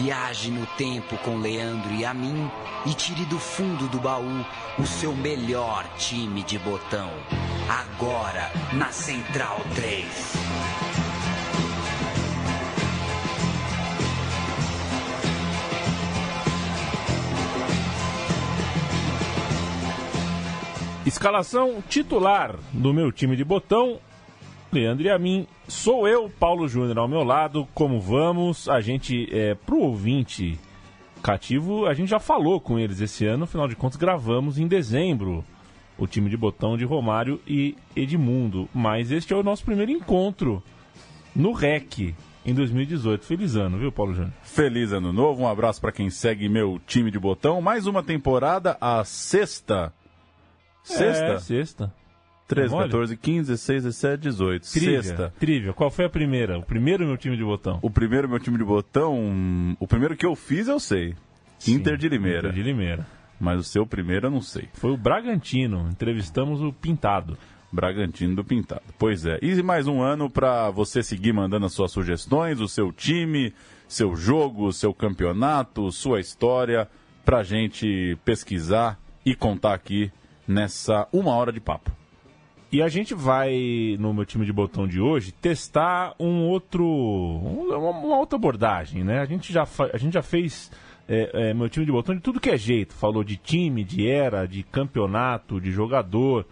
Viaje no tempo com Leandro e a mim e tire do fundo do baú o seu melhor time de botão. Agora na Central 3. Escalação titular do meu time de botão. Leandro e a mim, sou eu, Paulo Júnior, ao meu lado. Como vamos? A gente, é, pro ouvinte cativo, a gente já falou com eles esse ano, afinal de contas, gravamos em dezembro o time de botão de Romário e Edmundo. Mas este é o nosso primeiro encontro no REC em 2018. Feliz ano, viu, Paulo Júnior? Feliz ano novo, um abraço para quem segue meu time de botão. Mais uma temporada, a sexta. Sexta? É, sexta. 13, Olha. 14, 15, 16, 17, 18. Trivia, Sexta. Trivia. Qual foi a primeira? O primeiro meu time de botão? O primeiro meu time de botão, o primeiro que eu fiz eu sei. Inter de Limeira. Inter de Limeira. Mas o seu primeiro eu não sei. Foi o Bragantino. Entrevistamos o Pintado. Bragantino do Pintado. Pois é. E mais um ano para você seguir mandando as suas sugestões, o seu time, seu jogo, seu campeonato, sua história, pra gente pesquisar e contar aqui nessa uma hora de papo. E a gente vai, no meu time de botão de hoje, testar um outro. um- uma, uma outra abordagem, né? A gente já, a gente já fez é, é, meu time de botão de tudo que é jeito. Falou de time, de era, de campeonato, de jogador.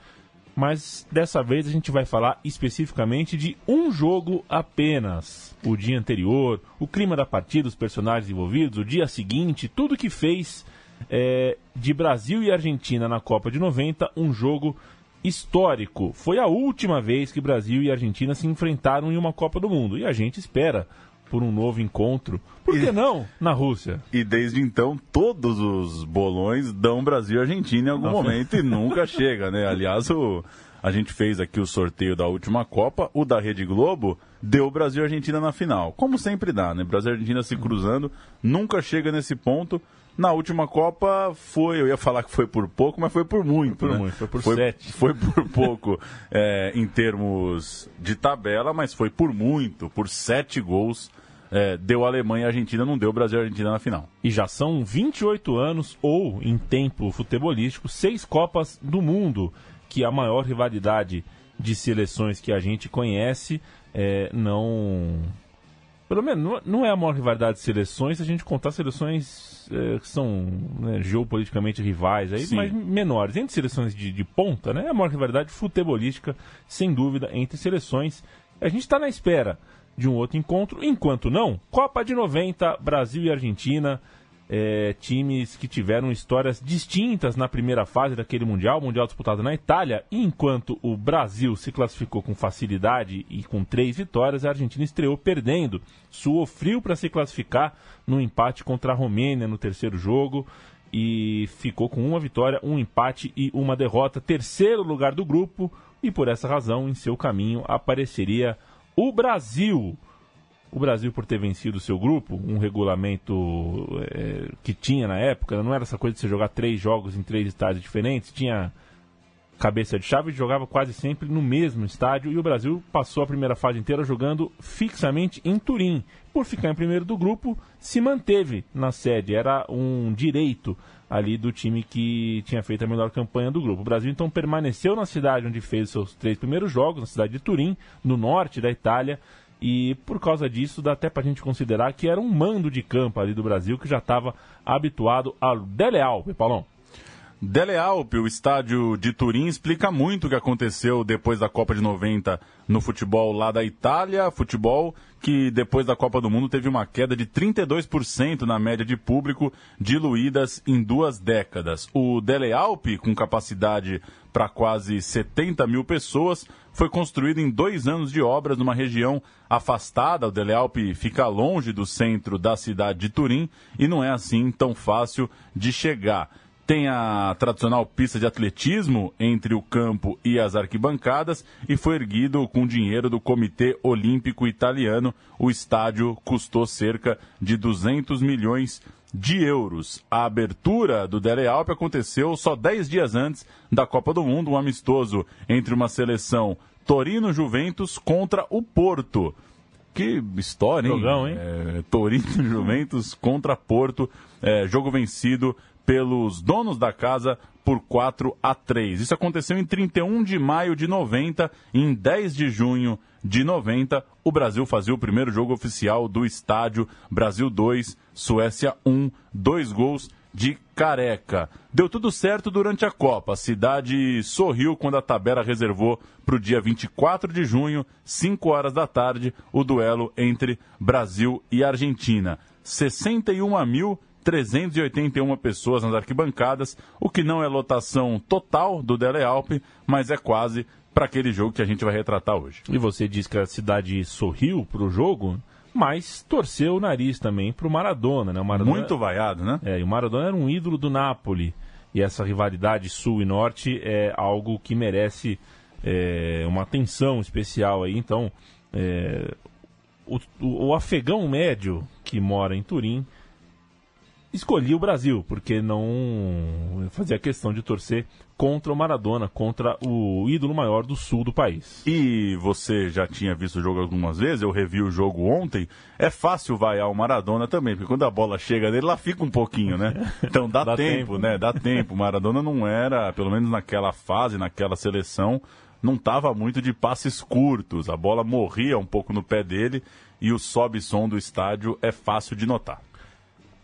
Mas dessa vez a gente vai falar especificamente de um jogo apenas. O dia anterior, o clima da partida, os personagens envolvidos, o dia seguinte, tudo que fez é, de Brasil e Argentina na Copa de 90 um jogo histórico. Foi a última vez que Brasil e Argentina se enfrentaram em uma Copa do Mundo. E a gente espera por um novo encontro. Por que E- não na Rússia? E desde então, todos os bolões dão Brasil e Argentina em algum Nossa. momento e nunca chega, né? Aliás, o, a gente fez aqui o sorteio da última Copa, o da Rede Globo deu Brasil e Argentina na final. Como sempre dá, né? Brasil e Argentina se cruzando, nunca chega nesse ponto. Na última Copa foi, eu ia falar que foi por pouco, mas foi por muito. Foi por né? muito, foi por sete. Foi por pouco é, em termos de tabela, mas foi por muito, por sete gols. é, deu Alemanha e Argentina, não deu Brasil e Argentina na final. E já são 28 anos, ou, em tempo futebolístico, seis Copas do Mundo, que a maior rivalidade de seleções que a gente conhece é, não. Pelo menos não- não é a maior rivalidade de seleções se a gente contar seleções é, que são né, geopoliticamente rivais, aí, Sim. mas menores. Entre seleções de, de ponta, né, é a maior rivalidade futebolística, sem dúvida, entre seleções. A gente está na espera de um outro encontro. Enquanto não, Copa de 90, Brasil e Argentina, é, times que tiveram histórias distintas na primeira fase daquele Mundial, Mundial disputado na Itália, enquanto o Brasil se classificou com facilidade e com três vitórias, a Argentina estreou perdendo, suou frio para se classificar no empate contra a Romênia no terceiro jogo e ficou com uma vitória, um empate e uma derrota, terceiro lugar do grupo, e por essa razão, em seu caminho, apareceria o Brasil. O Brasil, por ter vencido o seu grupo, um regulamento é, que tinha na época, não era essa coisa de você jogar três jogos em três estádios diferentes, tinha cabeça de chave e jogava quase sempre no mesmo estádio. E o Brasil passou a primeira fase inteira jogando fixamente em Turim. Por ficar em primeiro do grupo, se manteve na sede. Era um direito ali do time que tinha feito a melhor campanha do grupo. O Brasil então permaneceu na cidade onde fez seus três primeiros jogos, na cidade de Turim, no norte da Itália. E por causa disso, dá até pra gente considerar que era um mando de campo ali do Brasil que já estava habituado ao Dele Alpe, Paulão. Dele Alpe, o estádio de Turim, explica muito o que aconteceu depois da Copa de 90 no futebol lá da Itália. Futebol que depois da Copa do Mundo teve uma queda de 32% na média de público diluídas em duas décadas. O Dele Alpe, com capacidade para quase 70 mil pessoas, foi construído em dois anos de obras numa região afastada. O Dele Alpe fica longe do centro da cidade de Turim e não é assim tão fácil de chegar. Tem a tradicional pista de atletismo entre o campo e as arquibancadas e foi erguido com dinheiro do Comitê Olímpico Italiano. O estádio custou cerca de 200 milhões de euros. A abertura do Dele Alpe aconteceu só 10 dias antes da Copa do Mundo, um amistoso entre uma seleção Torino-Juventus contra o Porto. que história, hein? Jogão, hein? É, Torino Juventus contra Porto, é, jogo vencido pelos donos da casa por 4 a 3. Isso aconteceu em 31 de maio de 90, em 10 de junho de 90, o Brasil fazia o primeiro jogo oficial do estádio Brasil 2, Suécia 1, dois gols de Careca. Deu tudo certo durante a Copa. A cidade sorriu quando a tabela reservou para o dia 24 de junho, 5 horas da tarde, o duelo entre Brasil e Argentina. 61.381 pessoas nas arquibancadas, o que não é lotação total do Dele Alpe, mas é quase para aquele jogo que a gente vai retratar hoje. E você diz que a cidade sorriu para o jogo, mas torceu o nariz também para o Maradona, né? O Maradona, Muito vaiado, né? É, e o Maradona era um ídolo do Napoli. E essa rivalidade sul e norte é algo que merece é, uma atenção especial aí. Então, é, o, o, o afegão médio que mora em Turim escolhi o Brasil, porque não fazia questão de torcer contra o Maradona, contra o ídolo maior do sul do país. E você já tinha visto o jogo algumas vezes, eu revi o jogo ontem. É fácil vaiar o Maradona também, porque quando a bola chega nele, lá fica um pouquinho, né? Então dá, Dá tempo, tempo. né? Dá tempo. O Maradona não era, pelo menos naquela fase, naquela seleção, não estava muito de passes curtos. A bola morria um pouco no pé dele e o sobe-som do estádio é fácil de notar.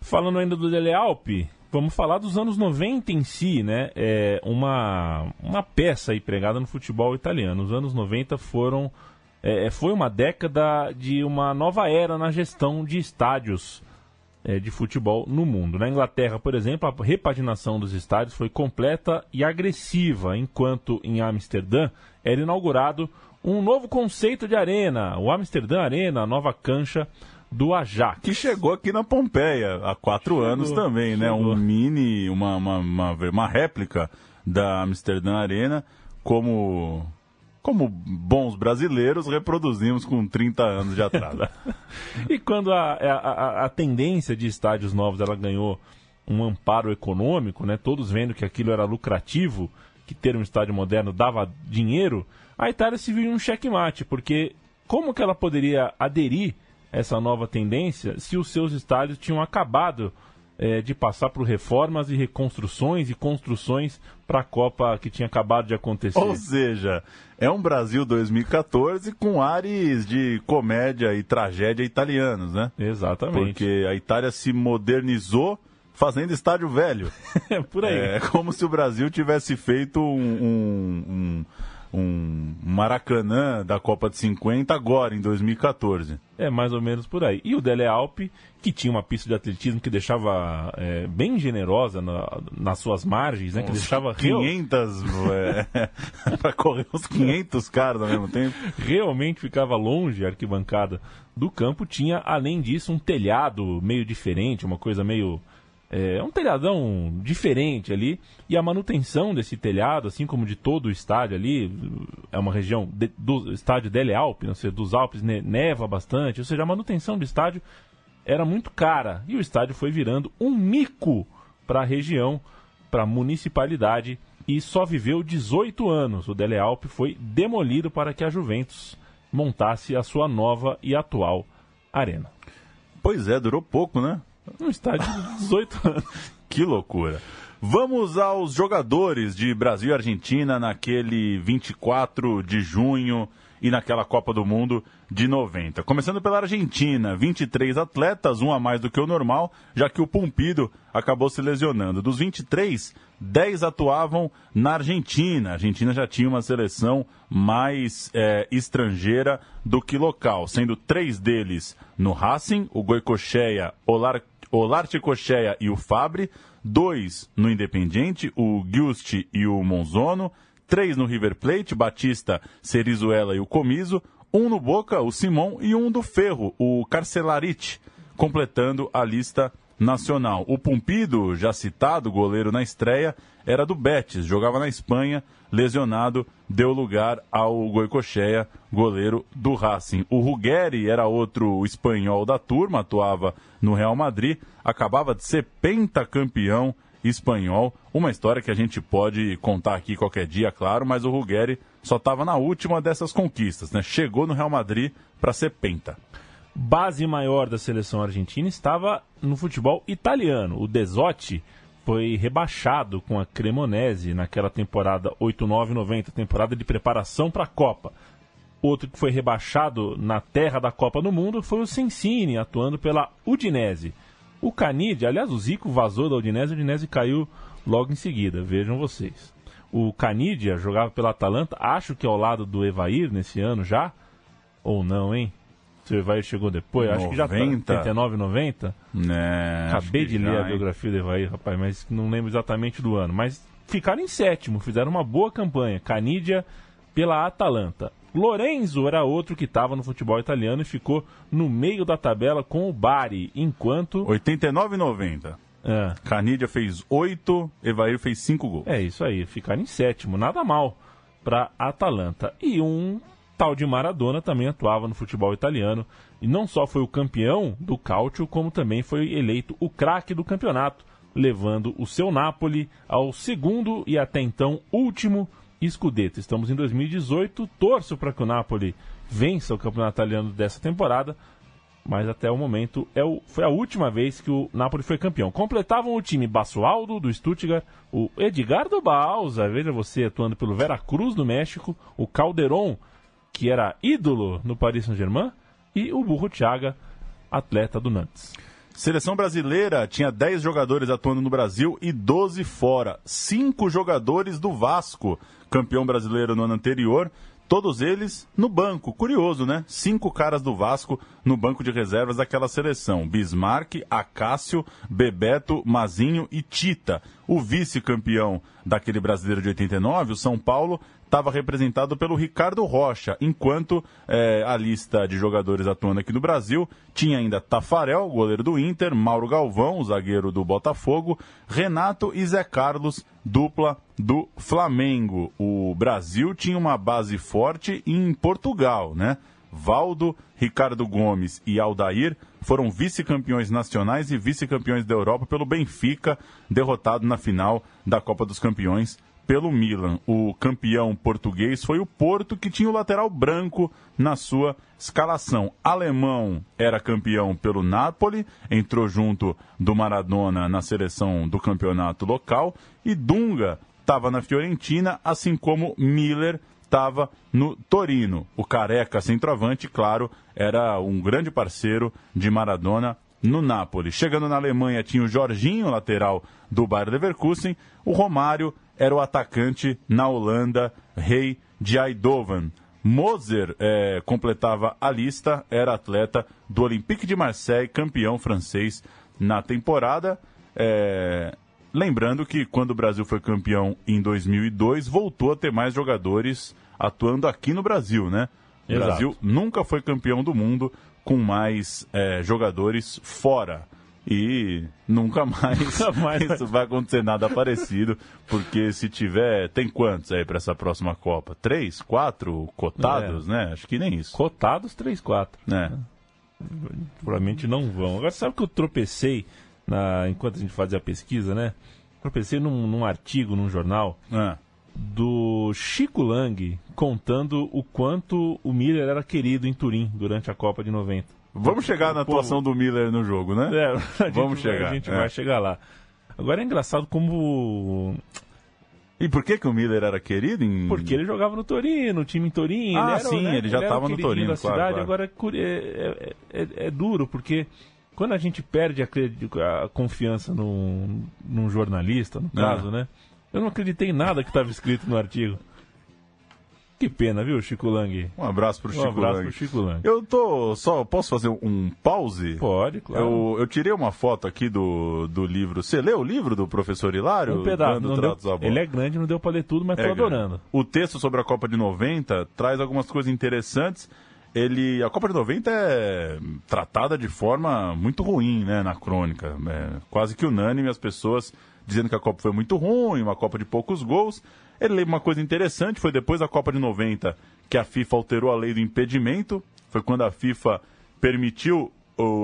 Falando ainda do Dele Alpi, vamos falar dos anos 90 em si, né? É uma, uma peça aí pregada no futebol italiano. Os anos 90 foram é, foi uma década de uma nova era na gestão de estádios é, de futebol no mundo. Na Inglaterra, por exemplo, a repaginação dos estádios foi completa e agressiva, enquanto em Amsterdã era inaugurado um novo conceito de arena, o Amsterdã Arena, a nova cancha do Ajax. Que chegou aqui na Pompeia há quatro Chegou, anos também, né? chegou. Um mini, uma, uma, uma, uma réplica da Amsterdã Arena, como, como bons brasileiros reproduzimos com 30 anos de atraso. E quando a, a, a- tendência de estádios novos ela ganhou um amparo econômico, né, todos vendo que aquilo era lucrativo, que ter um estádio moderno dava dinheiro, a Itália se viu em um checkmate, porque como que ela poderia aderir essa nova tendência se os seus estádios tinham acabado eh, de passar por reformas e reconstruções e construções para a Copa que tinha acabado de acontecer? Ou seja, é um Brasil 2014 com ares de comédia e tragédia italianos, né? Exatamente. Porque a Itália se modernizou fazendo estádio velho. por aí. É como se o Brasil tivesse feito um, um, um, um Maracanã da Copa de 50 agora, em 2014. É mais ou menos por aí. E o Dele Alpe, que tinha uma pista de atletismo que deixava é, bem generosa na- nas suas margens, né? Que deixava real- 500, é, para correr uns 500 caras ao mesmo tempo. realmente ficava longe a arquibancada do campo. Tinha, além disso, um telhado meio diferente, uma coisa meio. É, um telhadão diferente ali. E a manutenção desse telhado, assim como de todo o estádio ali, é uma região de- do estádio Dele Alpe, ou seja, dos Alpes ne- neva bastante. Ou seja, a manutenção do estádio era muito cara. E o estádio foi virando um mico para a região, para a municipalidade. E só viveu 18 anos. O Dele Alpe foi demolido para que a Juventus montasse a sua nova e atual arena. Pois é, durou pouco, né? Um estádio de 18 anos. Que loucura. Vamos aos jogadores de Brasil e Argentina naquele 24 de junho e naquela Copa do Mundo de 90. Começando pela Argentina, 23 atletas, um a mais do que o normal, já que o Pumpido acabou se lesionando. Dos 23, 10 atuavam na Argentina. A Argentina já tinha uma seleção mais eh, estrangeira do que local, sendo três deles no Racing, o Goicocheia, Olar Olarte Cocheia e o Fabre, dois no Independiente, o Giusti e o Monzono, três no River Plate, Batista, Cerizuela e o Comiso, um no Boca, o Simon, e um do Ferro, o Carcelarite, completando a lista nacional. O Pumpido, já citado, goleiro na estreia, era do Betis, jogava na Espanha, lesionado, deu lugar ao Goicocheia, goleiro do Racing. O Ruggeri era outro espanhol da turma, atuava no Real Madrid, acabava de ser pentacampeão espanhol. Uma história que a gente pode contar aqui qualquer dia, claro, mas o Ruggeri só estava na última dessas conquistas, né? Chegou no Real Madrid para ser penta. Base maior da seleção argentina estava no futebol italiano. O Desotti foi rebaixado com a Cremonese naquela temporada 89-90, temporada de preparação para a Copa. Outro que foi rebaixado na terra da Copa do Mundo foi o Sensini, atuando pela Udinese. O Canidia, aliás, o Zico vazou da Udinese, a Udinese caiu logo em seguida, vejam vocês. O Canidia jogava pela Atalanta, acho que ao lado do Evair nesse ano já, ou não, hein? Se o Evair chegou depois, 90. acho que já tá 89, 90. Né, Acabei de ler já, a biografia do Evair, rapaz, mas não lembro exatamente do ano. Mas ficaram em sétimo, fizeram uma boa campanha. Canidia pela Atalanta. Lorenzo era outro que estava no futebol italiano e ficou no meio da tabela com o Bari, enquanto. 89 e 90. É. Canidia fez 8, Evair fez 5 gols. É isso aí, ficaram em sétimo, nada mal para Atalanta. E um tal de Maradona também atuava no futebol italiano e não só foi o campeão do Calcio, como também foi eleito o craque do campeonato, levando o seu Napoli ao segundo e até então último Scudetto. Estamos em 2018, torço para que o Napoli vença o campeonato italiano dessa temporada, mas até o momento é o, foi a última vez que o Napoli foi campeão. Completavam o time Basualdo, do Stuttgart, o Edgardo Balsa, veja você, atuando pelo Veracruz, do México, o Calderon, que era ídolo no Paris Saint-Germain, e o Burro Thiaga, atleta do Nantes. Seleção brasileira tinha 10 jogadores atuando no Brasil e 12 fora. Cinco jogadores do Vasco, campeão brasileiro no ano anterior, todos eles no banco. Curioso, né? Cinco caras do Vasco no banco de reservas daquela seleção: Bismarck, Acácio, Bebeto, Mazinho e Tita. O vice-campeão daquele brasileiro de 89, o São Paulo, estava representado pelo Ricardo Rocha, enquanto é, a lista de jogadores atuando aqui no Brasil tinha ainda Tafarel, goleiro do Inter, Mauro Galvão, zagueiro do Botafogo, Renato e Zé Carlos, dupla do Flamengo. O Brasil tinha uma base forte em Portugal, né? Valdo, Ricardo Gomes e Aldair foram vice-campeões nacionais e vice-campeões da Europa pelo Benfica, derrotado na final da Copa dos Campeões pelo Milan. O campeão português foi o Porto, que tinha o lateral branco na sua escalação. Alemão era campeão pelo Napoli, entrou junto do Maradona na seleção do campeonato local. E Dunga estava na Fiorentina, assim como Miller estava no Torino. O careca centroavante, claro, era um grande parceiro de Maradona no Napoli. Chegando na Alemanha tinha o Jorginho, lateral do Bayer Leverkusen, o Romário era o atacante na Holanda, rei de Eindhoven. Moser é, completava a lista, era atleta do Olympique de Marseille, campeão francês na temporada. É, lembrando que quando o Brasil foi campeão em 2002, voltou a ter mais jogadores atuando aqui no Brasil, né? O Exato. Brasil nunca foi campeão do mundo com mais é, jogadores fora e nunca mais, nunca mais isso vai acontecer nada parecido, porque se tiver, tem quantos aí para essa próxima Copa? Três, quatro cotados, é. né? Acho que nem isso. Cotados, três, quatro. É. Provavelmente não vão. Agora, sabe que eu tropecei na, enquanto a gente fazia a pesquisa, né? Tropecei num, num artigo, num jornal, é. do Chico Lang contando o quanto o Miller era querido em Turim durante a Copa de 90. Vamos chegar na atuação do Miller no jogo, né? É, Vamos chegar. A gente é. vai chegar lá. Agora é engraçado como. E por que, que o Miller era querido? Em... Porque ele jogava no Torino, no time em Torino. Ah, ele era, sim, né? ele já estava no Torino, da claro, cidade. Claro. Agora é, é, é, é, duro, porque quando a gente perde a, a confiança num, num jornalista, no caso, né? Eu não acreditei em nada que estava escrito no artigo. Que pena, viu, Chico Lang? Um abraço pro Chico Um abraço Lang. pro Chico Lang. Eu tô. Só posso fazer um pause? Pode, claro. Eu, eu tirei uma foto aqui do, do livro. Você leu o livro do professor Hilário? Um pedaço. Não deu, ele é grande, não deu pra ler tudo, mas é tô adorando. Grande. O texto sobre a Copa de 90 traz algumas coisas interessantes. Ele, a Copa de 90 é tratada de forma muito ruim, né, na crônica. É quase que unânime as pessoas dizendo que a Copa foi muito ruim, uma Copa de poucos gols. Ele lembra uma coisa interessante, foi depois da Copa de 90 que a FIFA alterou a lei do impedimento, foi quando a FIFA permitiu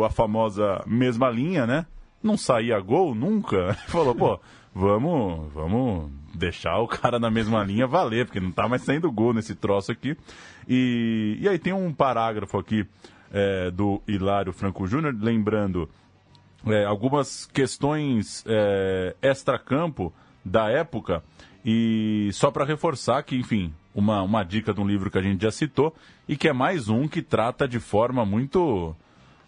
a famosa mesma linha, né? Não saía gol nunca. Falou, pô, vamos, vamos deixar o cara na mesma linha valer, porque não tá mais saindo gol nesse troço aqui. E, e aí tem um parágrafo aqui é, do Hilário Franco Júnior, lembrando é, algumas questões é, extra-campo da época, e só para reforçar que, enfim, uma, uma dica de um livro que a gente já citou, e que é mais um que trata de forma muito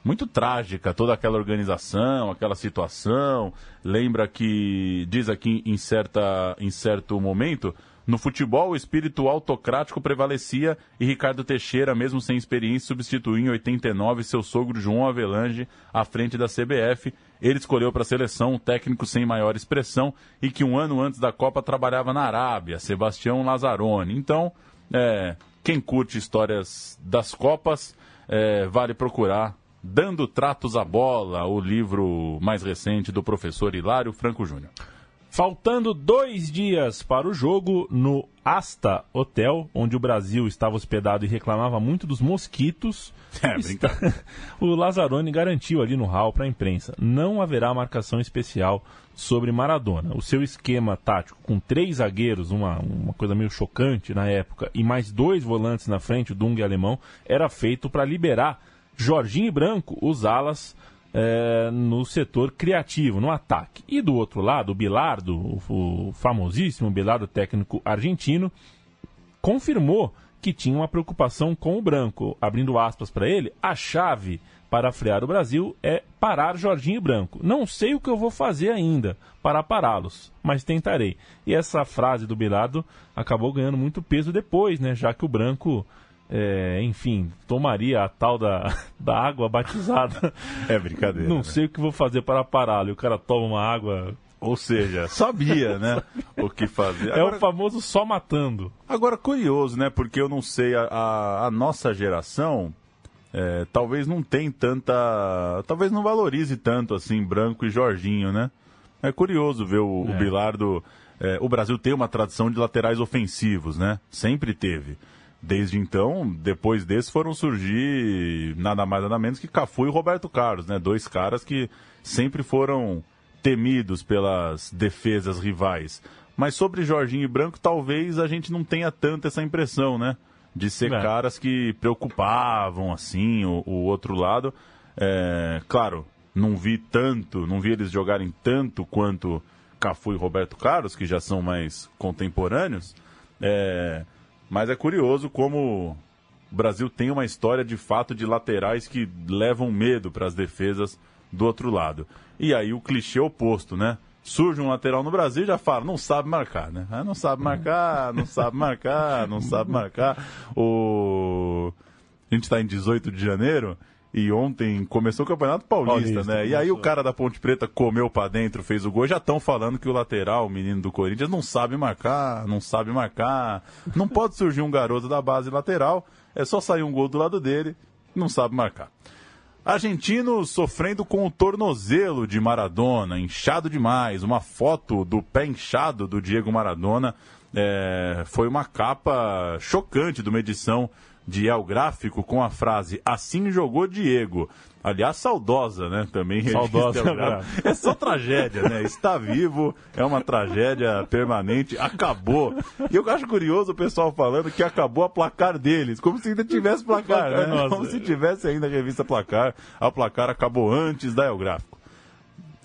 muito trágica toda aquela organização, aquela situação. Lembra que diz aqui em, certa, em certo momento no futebol, o espírito autocrático prevalecia e Ricardo Teixeira, mesmo sem experiência, substituiu em 89 seu sogro João Avelange à frente da CBF. Ele escolheu para a seleção um técnico sem maior expressão e que um ano antes da Copa trabalhava na Arábia, Sebastião Lazzaroni. Então, é, quem curte histórias das Copas, é, vale procurar Dando Tratos à Bola, o livro mais recente do professor Hilário Franco Júnior. Faltando dois dias para o jogo, no Asta Hotel, onde o Brasil estava hospedado e reclamava muito dos mosquitos, é, está... o Lazzaroni garantiu ali no hall para a imprensa: não haverá marcação especial sobre Maradona. O seu esquema tático, com três zagueiros, uma, uma coisa meio chocante na época, e mais dois volantes na frente, o Dung e Alemão, era feito para liberar Jorginho e Branco, os alas é, no setor criativo, no ataque. E do outro lado, o Bilardo, o, o famosíssimo Bilardo técnico argentino, confirmou que tinha uma preocupação com o branco. Abrindo aspas para ele, a chave para frear o Brasil é parar Jorginho e Branco. Não sei o que eu vou fazer ainda para pará-los, mas tentarei. E essa frase do Bilardo acabou ganhando muito peso depois, né? Já que o Branco é, enfim, tomaria a tal da, da água batizada. É brincadeira. Não né? sei o que vou fazer para pará-lo. E o cara toma uma água. Ou seja, sabia, né? o que fazer. Agora, é o famoso só matando. Agora, curioso, né? Porque eu não sei, a, a, a nossa geração é, talvez não tem tanta. Talvez não valorize tanto assim Branco e Jorginho, né? É curioso ver o, é. o Bilardo. É, o Brasil tem uma tradição de laterais ofensivos, né? Sempre teve. Desde então, depois desse, foram surgir nada mais nada menos que Cafu e Roberto Carlos, né? Dois caras que sempre foram temidos pelas defesas rivais. Mas sobre Jorginho e Branco, talvez a gente não tenha tanto essa impressão, né? De ser é. caras que preocupavam, assim, o, o outro lado. É, claro, não vi tanto, não vi eles jogarem tanto quanto Cafu e Roberto Carlos, que já são mais contemporâneos. É, mas é curioso como o Brasil tem uma história de fato de laterais que levam medo para as defesas do outro lado. E aí o clichê oposto, né? Surge um lateral no Brasil já fala, não sabe marcar, né? Ah, não sabe marcar, não sabe marcar, não sabe marcar. O... A gente está em 18 de janeiro e ontem começou o Campeonato Paulista, Paulista né? E aí o cara da Ponte Preta comeu para dentro, fez o gol. Já estão falando que o lateral, o menino do Corinthians, não sabe marcar, não sabe marcar. Não pode surgir um garoto da base lateral, é só sair um gol do lado dele, não sabe marcar. Argentino sofrendo com o tornozelo de Maradona, inchado demais. Uma foto do pé inchado do Diego Maradona é, foi uma capa chocante de uma edição de El Gráfico com a frase Assim jogou Diego. Aliás, saudosa, né? Também. Saudosa. É só tragédia, né? Está vivo, é uma tragédia permanente, acabou. E eu acho curioso o pessoal falando que acabou a placar deles, como se ainda tivesse placar, né? Nossa. Como se tivesse ainda a revista Placar. A placar acabou antes da El Gráfico.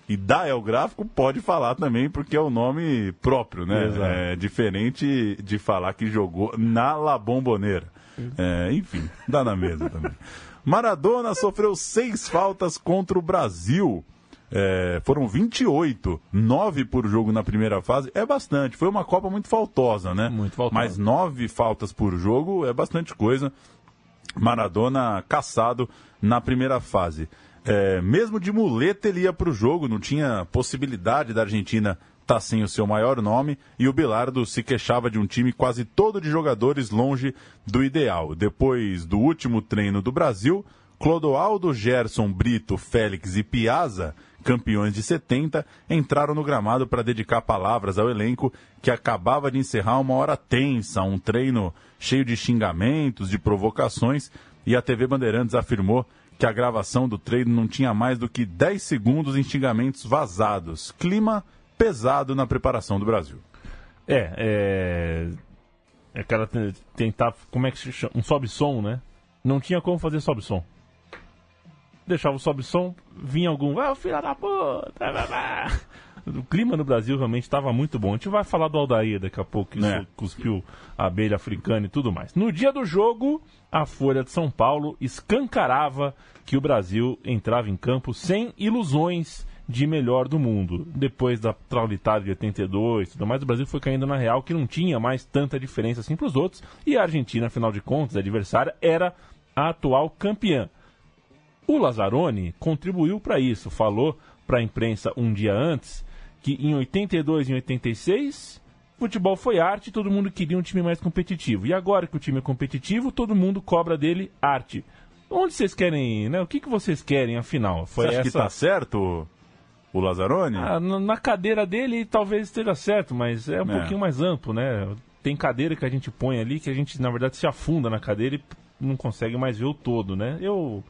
E da El Gráfico pode falar também, porque é o nome próprio, né? Exato. É diferente de falar que jogou na La Bombonera. É, enfim, dá na mesa também. Maradona sofreu seis faltas contra o Brasil. É, foram 28, 9 por jogo na primeira fase. É bastante. Foi uma Copa muito faltosa, né? Muito faltosa. Mas nove faltas por jogo é bastante coisa. Maradona caçado na primeira fase. É, mesmo de muleta ele ia para o jogo, não tinha possibilidade da Argentina está sem o seu maior nome e o Bilardo se queixava de um time quase todo de jogadores longe do ideal. Depois do último treino do Brasil, Clodoaldo, Gerson, Brito, Félix e Piazza, campeões de 70, entraram no gramado para dedicar palavras ao elenco que acabava de encerrar uma hora tensa, um treino cheio de xingamentos, de provocações, e a TV Bandeirantes afirmou que a gravação do treino não tinha mais do que 10 segundos em xingamentos vazados. Clima pesado na preparação do Brasil. É, é. É aquela tentar. Como é que se chama? Um sobe-som, né? Não tinha como fazer sobe-som. deixava o sobe som, vinha algum, ah, filha da puta, o clima no Brasil realmente estava muito bom. A gente vai falar do Aldair daqui a pouco, que É. cuspiu a abelha africana e tudo mais. No dia do jogo, a Folha de São Paulo escancarava que o Brasil entrava em campo sem ilusões de melhor do mundo. Depois da traulitada de 82 e tudo mais, o Brasil foi caindo na real que não tinha mais tanta diferença assim para os outros. E a Argentina, afinal de contas, a adversária, era a atual campeã. O Lazzaroni contribuiu para isso, falou para a imprensa um dia antes que em 82 e em 86 futebol foi arte, todo mundo queria um time mais competitivo. E agora que o time é competitivo, todo mundo cobra dele arte. Onde vocês querem, né? O que, que vocês querem afinal? Foi Você acha que essa tá certo o Lazzaroni? ah, na cadeira dele talvez esteja certo, mas é um É. pouquinho mais amplo, né? Tem cadeira que a gente põe ali que a gente, na verdade, se afunda na cadeira e não consegue mais ver o todo, né? Eu.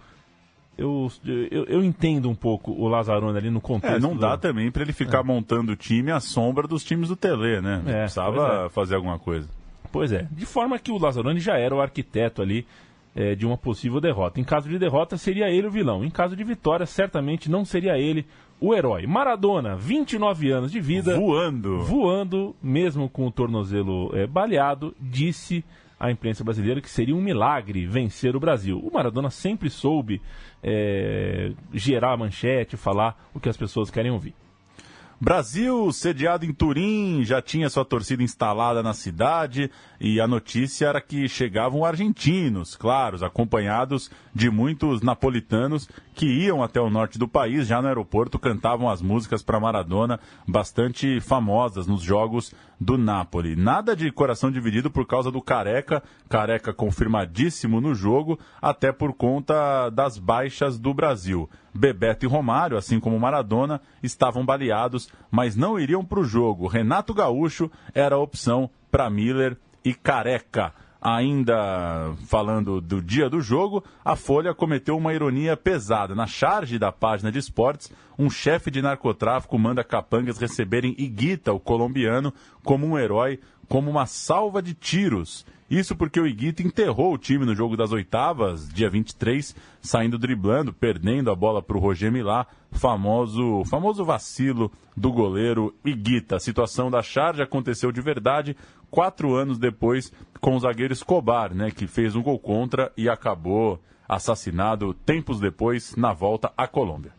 Eu, eu, eu entendo um pouco o Lazzaroni ali no contexto. É, não dá do- também pra ele ficar montando o time à sombra dos times do Tele, né? É, Precisava é. fazer alguma coisa. Pois é, de forma que o Lazzaroni já era o arquiteto ali eh, de uma possível derrota. Em caso de derrota, seria ele o vilão. Em caso de vitória, certamente não seria ele o herói. Maradona, 29 anos de vida. Voando. voando, mesmo com o tornozelo eh, baleado, disse à imprensa brasileira que seria um milagre vencer o Brasil. O Maradona sempre soube eh, gerar a manchete, falar o que as pessoas querem ouvir. Brasil, sediado em Turim, já tinha sua torcida instalada na cidade e a notícia era que chegavam argentinos, claros, acompanhados de muitos napolitanos que iam até o norte do país, já no aeroporto cantavam as músicas para Maradona, bastante famosas nos jogos do Napoli. Nada de coração dividido por causa do Careca, Careca confirmadíssimo no jogo, até por conta das baixas do Brasil. Bebeto e Romário, assim como Maradona, estavam baleados, mas não iriam para o jogo. Renato Gaúcho era a opção para Miller e Careca. Ainda falando do dia do jogo, a Folha cometeu uma ironia pesada. Na charge da página de esportes, um chefe de narcotráfico manda capangas receberem Iguita, o colombiano, como um herói, como uma salva de tiros. Isso porque o Iguita enterrou o time no jogo das oitavas, dia 23, saindo driblando, perdendo a bola para o Roger Milá, famoso, famoso vacilo do goleiro Iguita. A situação da charge aconteceu de verdade quatro anos depois com o zagueiro Escobar, né, que fez um gol contra e acabou assassinado tempos depois na volta à Colômbia.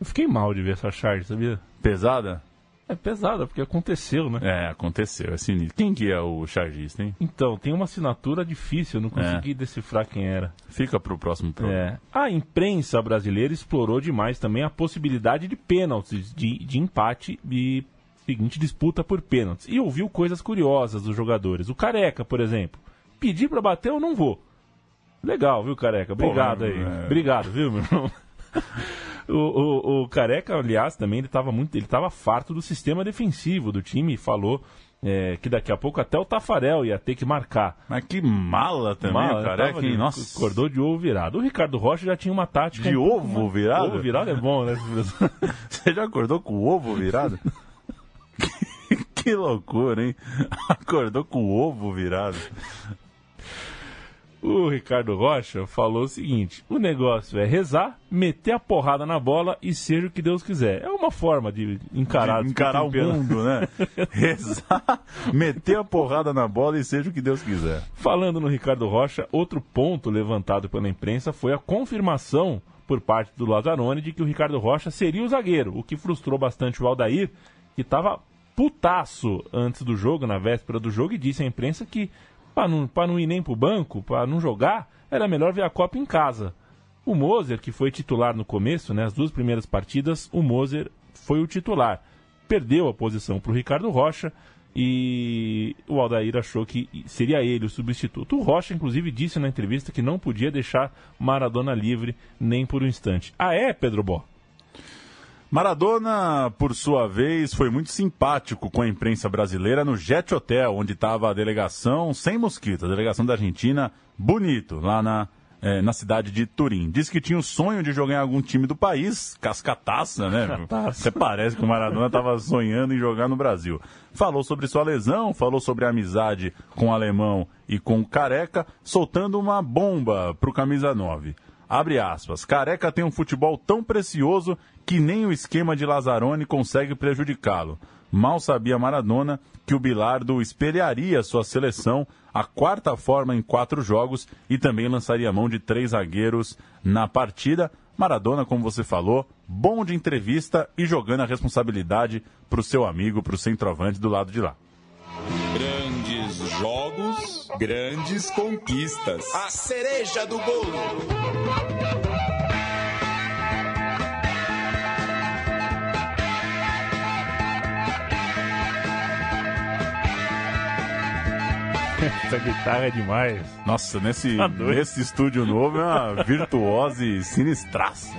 Eu fiquei mal de ver essa charge, sabia? Pesada? É pesada, porque aconteceu, né? É, aconteceu, é sinistro. Quem que é o chargista, hein? Então, tem uma assinatura difícil, eu não consegui decifrar quem era. Fica pro próximo programa. É. A imprensa brasileira explorou demais também a possibilidade de pênaltis, de, de empate e seguinte disputa por pênaltis. E ouviu coisas curiosas dos jogadores. O Careca, por exemplo. Pedir pra bater eu não vou. Legal, viu, Careca? Obrigado Pô, aí. é. Obrigado, viu, meu irmão? O, o- o Careca, aliás, também ele estava muito, ele estava farto do sistema defensivo do time e falou é, que daqui a pouco até o Tafarel ia ter que marcar. Mas que mala também, Mala, careca, de- Nossa. Acordou de ovo virado. O Ricardo Rocha já tinha uma tática. De um pouco ovo mais- virado? Ovo virado é bom, né? Você já acordou com o ovo virado? que loucura, hein? Acordou com o ovo virado. O Ricardo Rocha falou o seguinte: o negócio é rezar, meter a porrada na bola e seja o que Deus quiser. É uma forma de encarar, De encarar o mundo, né? Rezar, meter a porrada na bola e seja o que Deus quiser. Falando no Ricardo Rocha, outro ponto levantado pela imprensa foi a confirmação por parte do Lazzaroni de que o Ricardo Rocha seria o zagueiro, o que frustrou bastante o Aldair, que estava putaço antes do jogo, na véspera do jogo, e disse à imprensa que para não, não ir nem pro banco, para não jogar, era melhor ver a Copa em casa. O Moser, que foi titular no começo, né, as duas primeiras partidas, o Moser foi o titular. Perdeu a posição para o Ricardo Rocha e o Aldair achou que seria ele o substituto. O Rocha, inclusive, disse na entrevista que não podia deixar Maradona livre nem por um instante. Ah, é, Pedro Bó? Maradona, por sua vez, foi muito simpático com a imprensa brasileira no Jet Hotel, onde estava a delegação sem mosquito, a delegação da Argentina, bonito, lá na, eh, na cidade de Turim. Disse que tinha o sonho de jogar em algum time do país, cascataça, né? Cascataça. Até parece que o Maradona estava sonhando em jogar no Brasil. Falou sobre sua lesão, falou sobre a amizade com o alemão e com o careca, soltando uma bomba pro camisa 9. Abre aspas. Careca tem um futebol tão precioso que nem o esquema de Lazzaroni consegue prejudicá-lo. Mal sabia Maradona que o Bilardo espelharia sua seleção a quarta forma em quatro jogos e também lançaria mão de três zagueiros na partida. Maradona, como você falou, bom de entrevista e jogando a responsabilidade para o seu amigo, para o centroavante do lado de lá. Jogos, grandes conquistas. A cereja do bolo. Essa guitarra é demais. Nossa, nesse, Tá nesse estúdio novo é uma virtuose sinistraça.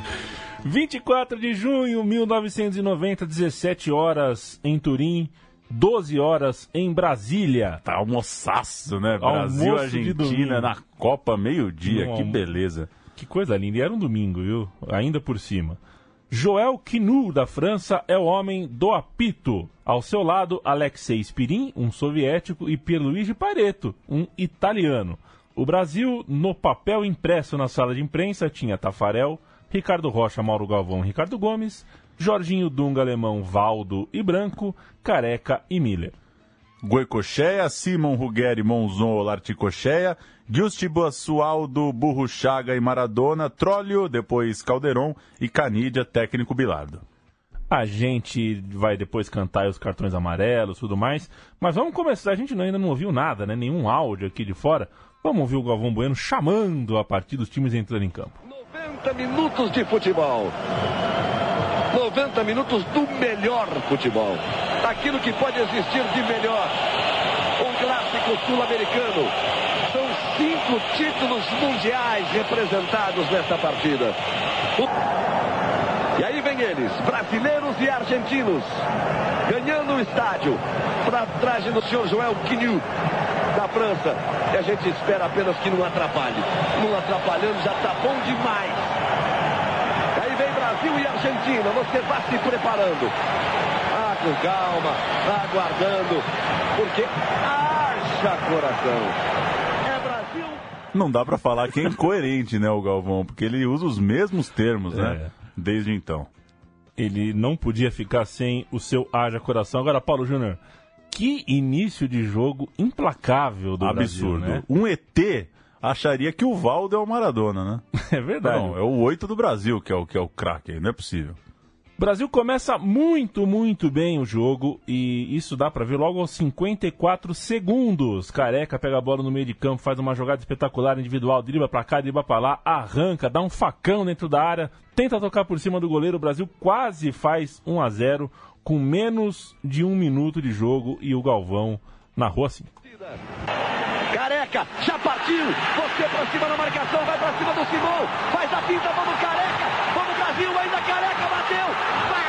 24 de junho, 1990, 17 horas em Turim, 12 horas em Brasília. Tá almoçaço, né? Brasil, de Argentina na Copa, meio-dia. Que almo- beleza. Que coisa linda. E era um domingo, viu? Ainda por cima. Joel Quinu, da França, é o homem do apito. Ao seu lado, Alexei Spirin, um soviético, e Pierluigi Pareto, um italiano. O Brasil, no papel impresso na sala de imprensa, tinha Tafarel, Ricardo Rocha, Mauro Galvão, Ricardo Gomes, Jorginho Dunga, Alemão, Valdo e Branco, Careca e Miller. Goicocheia, Simon Ruggeri, Monzon, Larticocheia, Giusti Sualdo, Burro Chaga e Maradona, Trólio, depois Calderon e Canidia, técnico Bilardo. A gente vai depois cantar os cartões amarelos tudo mais. Mas vamos começar. A gente ainda não ouviu nada, né? Nenhum áudio aqui de fora. Vamos ouvir o Galvão Bueno chamando a partir dos times entrando em campo. 90 minutos de futebol. 90 minutos do melhor futebol. Daquilo que pode existir de melhor. Um clássico sul-americano. São cinco títulos mundiais representados nesta partida. E aí vem eles, brasileiros e argentinos, ganhando o estádio, para trás do senhor Joel Quinu, da França. E a gente espera apenas que não atrapalhe. Não atrapalhando já está bom demais. Brasil e Argentina, você vá se preparando. Ah, com calma, aguardando, porque haja coração. É Brasil. Não dá pra falar que é incoerente, né, o Galvão, porque ele usa os mesmos termos, né? É. Desde então. Ele não podia ficar sem o seu haja coração. Agora, Paulo Júnior, que início de jogo implacável do Absurdo. Brasil, né? Um ET acharia que o Valdo é o Maradona, né? É verdade. Não, é o oito do Brasil que é o, que é o craque, não é possível. O Brasil começa muito, muito bem o jogo e isso dá pra ver logo aos 54 segundos. Careca pega a bola no meio de campo, faz uma jogada espetacular individual, dribla pra cá, dribla pra lá, arranca, dá um facão dentro da área, tenta tocar por cima do goleiro. O Brasil quase faz 1 a 0 com menos de um minuto de jogo e o Galvão narrou assim. Careca, já partiu. Você pra cima na marcação, vai pra cima do Simão. Faz a pinta, vamos Careca. Vamos Brasil, ainda Careca bateu. Vai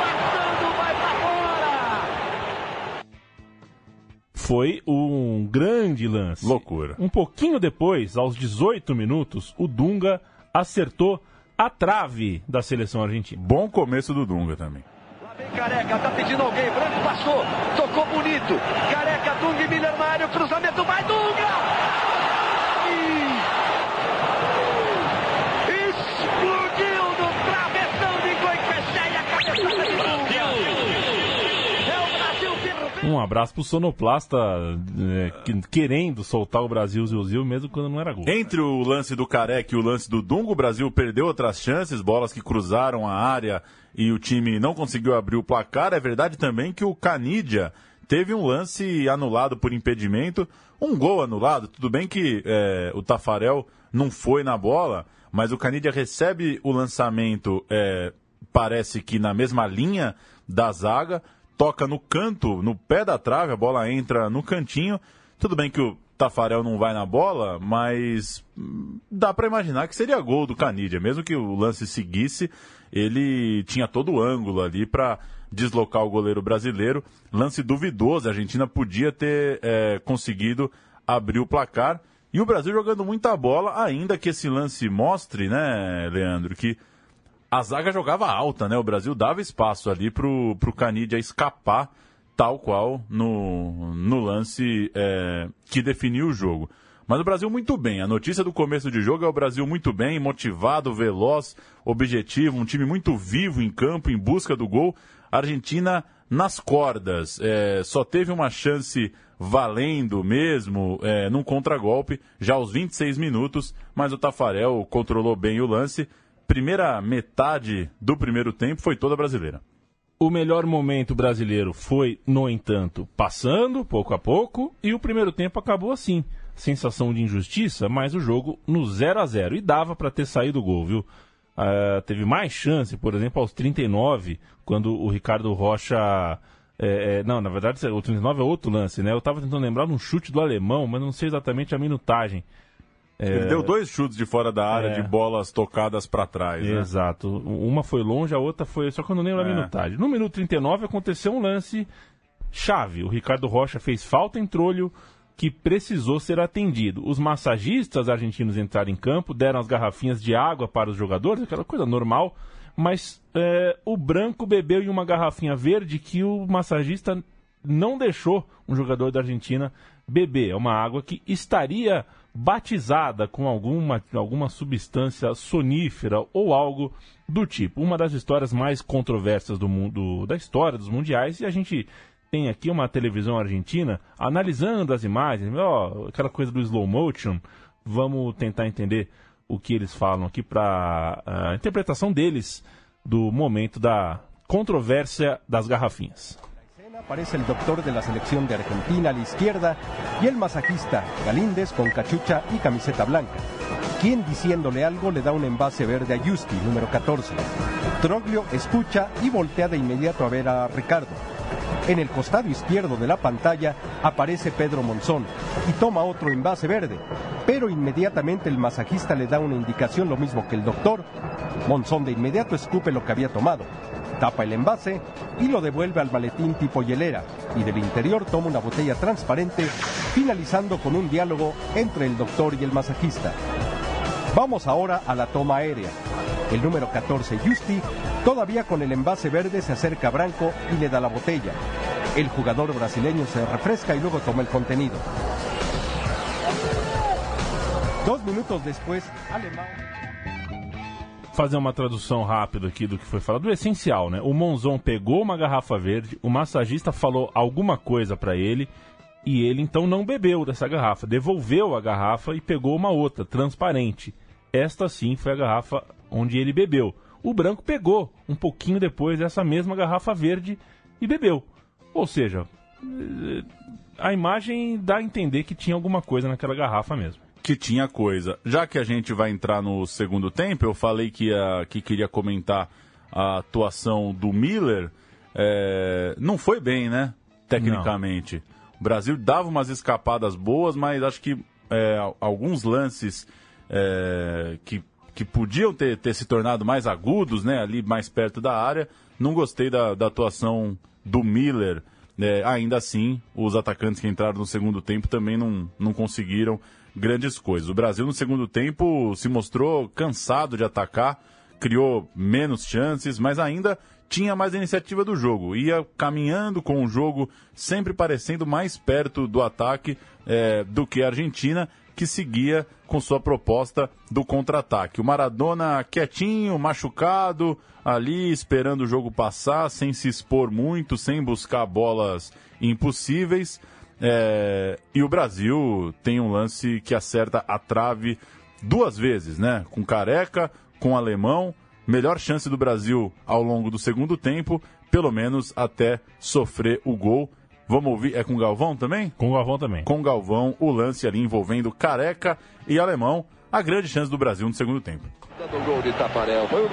passando, vai pra fora. Foi um grande lance. Loucura. Um pouquinho depois, aos 18 minutos, o Dunga acertou a trave da seleção argentina. Bom começo do Dunga também. Vem Careca, tá pedindo alguém. Branco passou, tocou bonito. Careca, Dunga e Miller na área. O cruzamento vai, Dunga! Um abraço pro sonoplasta é, que- querendo soltar o Brasil Zil mesmo quando não era gol. Entre o lance do Careca e o lance do Dunga, o Brasil perdeu outras chances, bolas que cruzaram a área e o time não conseguiu abrir o placar. É verdade também que o Canidia teve um lance anulado por impedimento, um gol anulado. Tudo bem que é, o Tafarel não foi na bola, mas o Canidia recebe o lançamento, é, parece que na mesma linha da zaga, toca no canto, no pé da trave, a bola entra no cantinho. Tudo bem que o Tafarel não vai na bola, mas hum, dá pra imaginar que seria gol do Canidia. Mesmo que o lance seguisse, ele tinha todo o ângulo ali pra deslocar o goleiro brasileiro. Lance duvidoso, a Argentina podia ter é, conseguido abrir o placar. E o Brasil jogando muita bola, ainda que esse lance mostre, né, Leandro, que a zaga jogava alta, né? O Brasil dava espaço ali pro, pro Canidia escapar, tal qual no, no lance é, que definiu o jogo. Mas o Brasil muito bem. A notícia do começo de jogo é o Brasil muito bem, motivado, veloz, objetivo, um time muito vivo em campo, em busca do gol. A Argentina nas cordas. É, só teve uma chance valendo mesmo é, num contragolpe, já aos 26 minutos, mas o Tafarel controlou bem o lance. Primeira metade do primeiro tempo foi toda brasileira. O melhor momento brasileiro foi, no entanto, passando pouco a pouco, e o primeiro tempo acabou assim. Sensação de injustiça, mas o jogo no 0 a 0 E dava para ter saído o gol, viu? Uh, teve mais chance, por exemplo, aos 39, quando o Ricardo Rocha. É, é, não, na verdade, o 39 é outro lance, né? Eu estava tentando lembrar de um chute do alemão, mas não sei exatamente a minutagem. Ele deu dois chutes de fora da área, é. de bolas tocadas para trás. Né? Exato. Uma foi longe, a outra foi. Só que eu não lembro a é. minutagem. No minuto 39 aconteceu um lance chave. O Ricardo Rocha fez falta em trolho que precisou ser atendido. Os massagistas argentinos entraram em campo, deram as garrafinhas de água para os jogadores, aquela coisa normal, mas é, o branco bebeu em uma garrafinha verde que o massagista não deixou um jogador da Argentina beber. É uma água que estaria batizada com alguma, alguma substância sonífera ou algo do tipo. Uma das histórias mais controversas do mundo, da história dos mundiais, e a gente tem aqui uma televisão argentina analisando as imagens, ó, aquela coisa do slow motion. Vamos tentar entender o que eles falam aqui para a interpretação deles do momento da controvérsia das garrafinhas. Aparece el doctor de la selección de Argentina a la izquierda y el masajista Galíndez con cachucha y camiseta blanca, quien diciéndole algo le da un envase verde a Justi, número 14. Troglio escucha y voltea de inmediato a ver a Ricardo. En el costado izquierdo de la pantalla aparece Pedro Monzón y toma otro envase verde, pero inmediatamente el masajista le da una indicación lo mismo que el doctor. Monzón de inmediato escupe lo que había tomado tapa el envase y lo devuelve al maletín tipo hielera y del interior toma una botella transparente, finalizando con un diálogo entre el doctor y el masajista. Vamos ahora a la toma aérea. El número 14, Justi, todavía con el envase verde se acerca a Branco y le da la botella. El jugador brasileño se refresca y luego toma el contenido. Dos minutos después, Alemán... fazer uma tradução rápida aqui do que foi falado, do essencial, né? O Monzon pegou uma garrafa verde, o massagista falou alguma coisa para ele e ele então não bebeu dessa garrafa, devolveu a garrafa e pegou uma outra, transparente. Esta sim foi a garrafa onde ele bebeu. O branco pegou um pouquinho depois essa mesma garrafa verde e bebeu. Ou seja, eh, a imagem dá a entender que tinha alguma coisa naquela garrafa mesmo que tinha coisa. Já que a gente vai entrar no segundo tempo, eu falei que, que queria comentar a atuação do Miller. É, não foi bem, né? Tecnicamente. Não. O Brasil dava umas escapadas boas, mas acho que é, alguns lances é, que, que podiam ter, ter se tornado mais agudos, né? Ali mais perto da área. Não gostei da, da atuação do Miller. É, ainda assim, os atacantes que entraram no segundo tempo também não, não conseguiram grandes coisas. O Brasil, no segundo tempo, se mostrou cansado de atacar, criou menos chances, mas ainda tinha mais iniciativa do jogo. Ia caminhando com o jogo, sempre parecendo mais perto do ataque é, do que a Argentina, que seguia com sua proposta do contra-ataque. O Maradona quietinho, machucado, ali esperando o jogo passar, sem se expor muito, sem buscar bolas impossíveis. É, e o Brasil tem um lance que acerta a trave duas vezes, né? Com Careca, com Alemão. Melhor chance do Brasil ao longo do segundo tempo, pelo menos até sofrer o gol. Vamos ouvir, é com Galvão também? Com Galvão também. Com Galvão, o lance ali envolvendo Careca e Alemão. A grande chance do Brasil no segundo tempo. Dando gol de Taparel. Foi o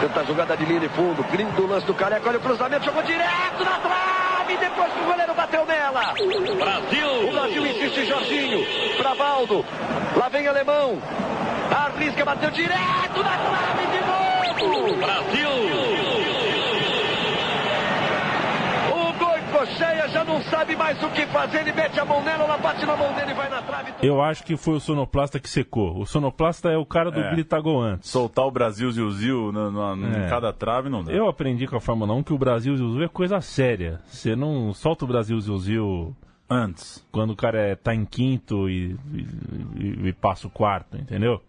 tentar jogada de linha de fundo. Lindo lance do Careca. Olha o cruzamento, jogou direto na trave. Depois que o goleiro bateu nela. Brasil. O Brasil insiste, Jorginho. Pra Valdo. Lá vem Alemão. Arrisca, bateu direto na trave de novo. Brasil. Cheia, já não sabe mais o que fazer, ele mete a mão nela, ela bate na mão dele e vai na trave. Eu acho que foi o sonoplasta que secou. O sonoplasta é o cara do é. gritago antes. Soltar o Brasil Zil-Zil é. em cada trave não dá. Eu aprendi com a Fórmula 1 que o Brasil Zil-Zil é coisa séria. Você não solta o Brasil Zil-Zil Antes. Quando o cara é, tá em quinto e, e, e passa o quarto, entendeu?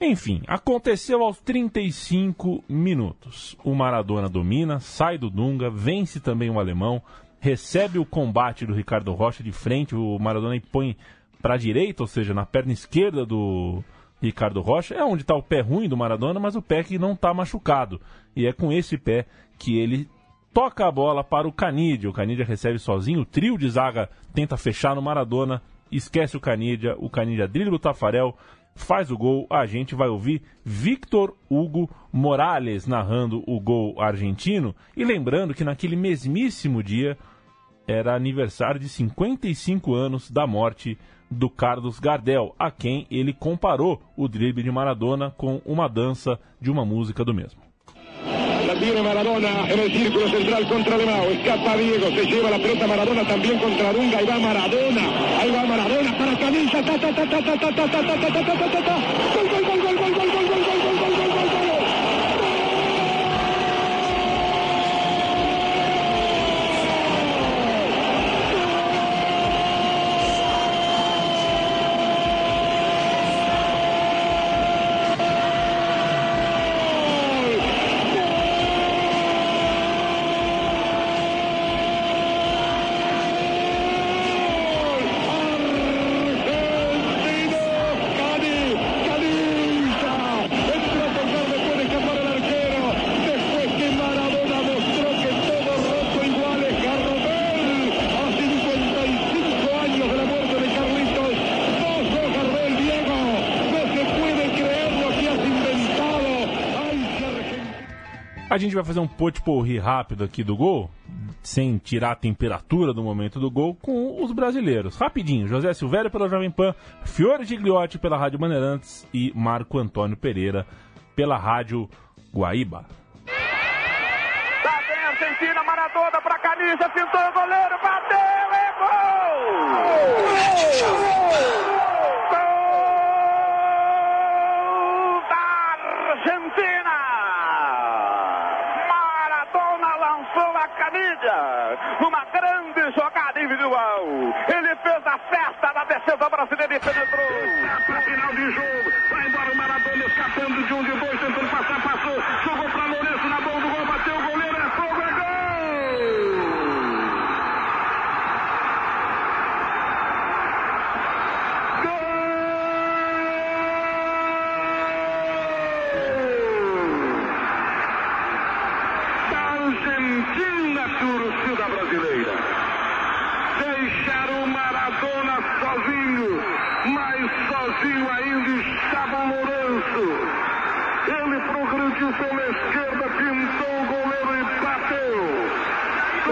Enfim, aconteceu aos 35 minutos. O Maradona domina, sai do Dunga, vence também o alemão, recebe o combate do Ricardo Rocha de frente, o Maradona põe para a direita, ou seja, na perna esquerda do Ricardo Rocha, é onde está o pé ruim do Maradona, mas o pé que não está machucado. E é com esse pé que ele toca a bola para o Canidia. O Canidia recebe sozinho, o trio de zaga tenta fechar no Maradona, esquece o Canidia, o Canidia dribla o Tafarel, faz o gol. A gente vai ouvir Victor Hugo Morales narrando o gol argentino. E lembrando que naquele mesmíssimo dia era aniversário de 55 anos da morte do Carlos Gardel, a quem ele comparou o drible de Maradona com uma dança de uma música do mesmo. Maradona en el círculo central contra. Escapa Diego, se lleva la pelota Maradona también contra Dunga. Ahí va Maradona. Ahí va Maradona para Camisa. Ta, ta, ta, ta, ta, ta, ta, ta, ta, ta, ta, ta, ta, ta gol, gol, gol, gol, gol, gol, gol. Argentino, Cani, Canilla. Entró a tocar después de escapar el arquero. Después que Maradona mostró que todo roto igual es Gardel. A 55 años de la muerte de Carlitos. Vos sos Gardel, Diego. No se puede creer lo que has inventado. Ay, que Argentina. A gente vai fazer um potpourri rápido aqui do gol, sem tirar a temperatura do momento do gol, com os brasileiros. Rapidinho, José Silvério pela Jovem Pan, Fiore Gigliotti pela Rádio Bandeirantes e Marco Antônio Pereira pela Rádio Guaíba. Lá vem a Argentina, Maradona pra camisa, pintou o goleiro, bateu, é gol! Gol da Argentina! Maradona lançou a camisa, uma grande jogada individual. Ele fez a festa da defesa brasileira e penetrou. Para final de jogo, vai embora o Maradona escapando de um de dois, tentando passar, passou, jogou para Lourenço na bola do gol, bateu o goleiro, é fogo, é gol! Da Argentina, torcida brasileira. Deixar o Maradona sozinho, mas sozinho ainda estava o Lourenço. Ele progrediu pela esquerda, pintou o goleiro e bateu.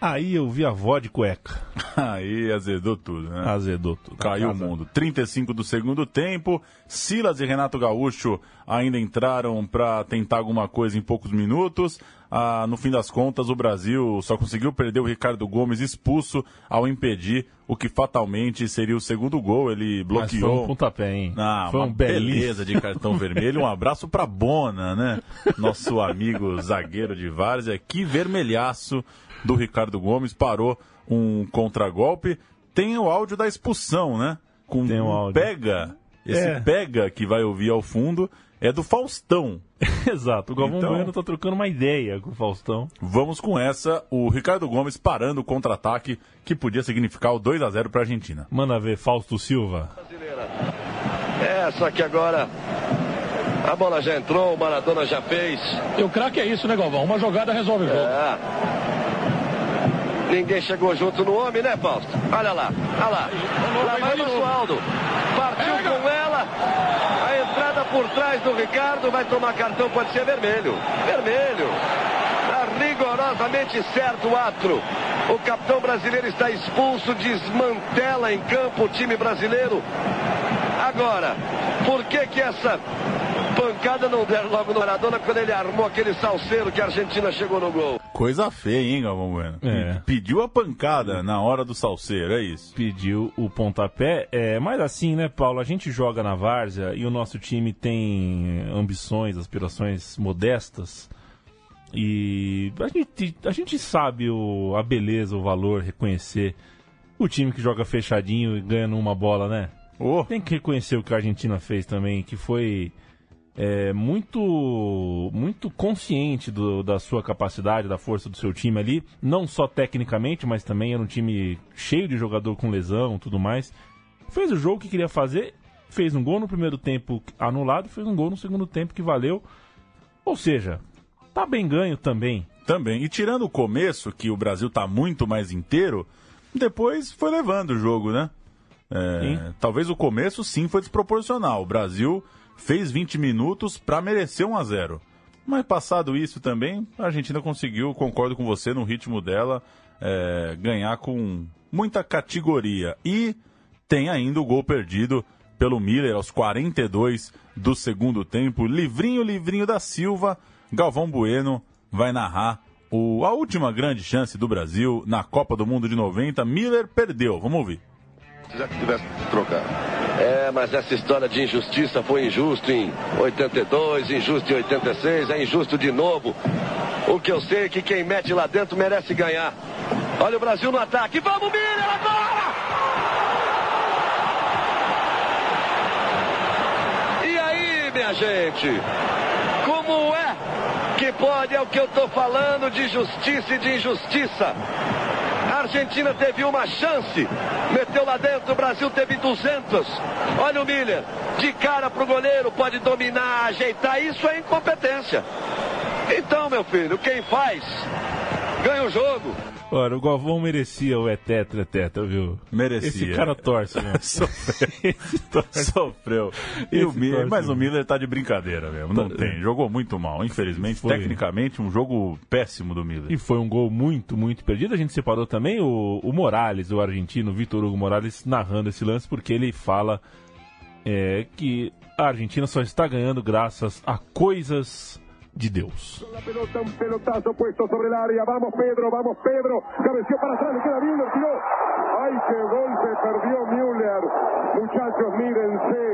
aí eu vi a vó de cueca. Aí azedou tudo, né? Azedou tudo. Caiu o mundo. 35 do segundo tempo. Silas e Renato Gaúcho ainda entraram para tentar alguma coisa em poucos minutos. Ah, no fim das contas, o Brasil só conseguiu perder o Ricardo Gomes expulso ao impedir o que fatalmente seria o segundo gol. Ele Mas foi bloqueou. um pontapé, hein? Ah, foi uma um beleza de cartão vermelho. Um abraço pra Bona, né? Nosso amigo zagueiro de Várzea. Que vermelhaço do Ricardo Gomes. Parou um contragolpe. Tem o áudio da expulsão, né? Com Tem o um áudio. pega. Esse É. pega que vai ouvir ao fundo é do Faustão. Exato, o Galvão Então- Bueno tá trocando uma ideia com o Faustão. Vamos com essa. O Ricardo Gomes parando o contra-ataque que podia significar o 2 a 0 pra Argentina. Manda ver, Fausto Silva. É, só que agora a bola já entrou, o Maradona já fez. E o craque é isso, né, Galvão? Uma jogada resolve o jogo. É. Ninguém chegou junto no homem, né, Fausto? Olha lá, olha lá. Lá vai o Masualdo. Partiu com ela. A entrada por trás do Ricardo vai tomar cartão, pode ser vermelho. Vermelho. rigorosamente certo o atro. O capitão brasileiro está expulso, desmantela em campo o time brasileiro. Agora, por que que essa pancada não deram logo no Maradona quando ele armou aquele salseiro que a Argentina chegou no gol? Coisa feia, hein, Galvão Bueno? É. Pediu a pancada na hora do salseiro, é isso. Pediu o pontapé. É, mas assim, né, Paulo? A gente joga na várzea e o nosso time tem ambições, aspirações modestas. E a gente, a gente sabe o, a beleza, o valor, reconhecer o time que joga fechadinho e ganha numa bola, né? Oh. Tem que reconhecer o que a Argentina fez também, que foi é, muito muito consciente do- da sua capacidade, da força do seu time ali, não só tecnicamente, mas também era um time cheio de jogador com lesão, tudo mais. Fez o jogo que queria fazer, fez um gol no primeiro tempo anulado, fez um gol no segundo tempo que valeu. Ou seja, tá bem ganho também. Também. E tirando o começo, que o Brasil tá muito mais inteiro, depois foi levando o jogo, né? É, talvez o começo sim foi desproporcional. O Brasil fez 20 minutos para merecer 1 a 0 Mas passado isso também, a Argentina conseguiu, concordo com você, no ritmo dela, é, ganhar com muita categoria. E tem ainda o gol perdido pelo Miller aos 42 do segundo tempo. Livrinho, livrinho da Silva. Galvão Bueno vai narrar o- a última grande chance do Brasil na Copa do Mundo de 90. Miller perdeu. Vamos ouvir. Já que tivesse trocado. É, mas essa história de injustiça foi injusto em 82, injusto em 86, é injusto de novo. O que eu sei é que quem mete lá dentro merece ganhar. Olha o Brasil no ataque. Vamos, Miller, agora! E aí, minha gente? Como é que pode, é o que eu tô falando, de justiça e de injustiça? A Argentina teve uma chance, meteu lá dentro, o Brasil teve 200. Olha o Miller, de cara pro goleiro, pode dominar, ajeitar, isso é incompetência. Então, meu filho, quem faz, ganha o jogo. Ora, o Galvão merecia o é tetra, tetra, viu? Merecia. Esse cara torce, né? Sofreu. Torce. Sofreu. E o Miller, mas o muito. Miller tá de brincadeira mesmo. Não tem. Jogou muito mal, infelizmente. Foi. Tecnicamente, um jogo péssimo do Miller. E foi um gol muito, muito perdido. A gente separou também o, o Morales, o argentino, Vitor Hugo Morales, narrando esse lance, porque ele fala é, que a Argentina só está ganhando graças a coisas de Deus. La pelota, un pelotazo puesto sobre el área. Vamos Pedro, vamos Pedro. Cabeció para atrás, le queda Müller, tiró. ¡Ay, qué golpe perdió Müller! Muchachos, mírense.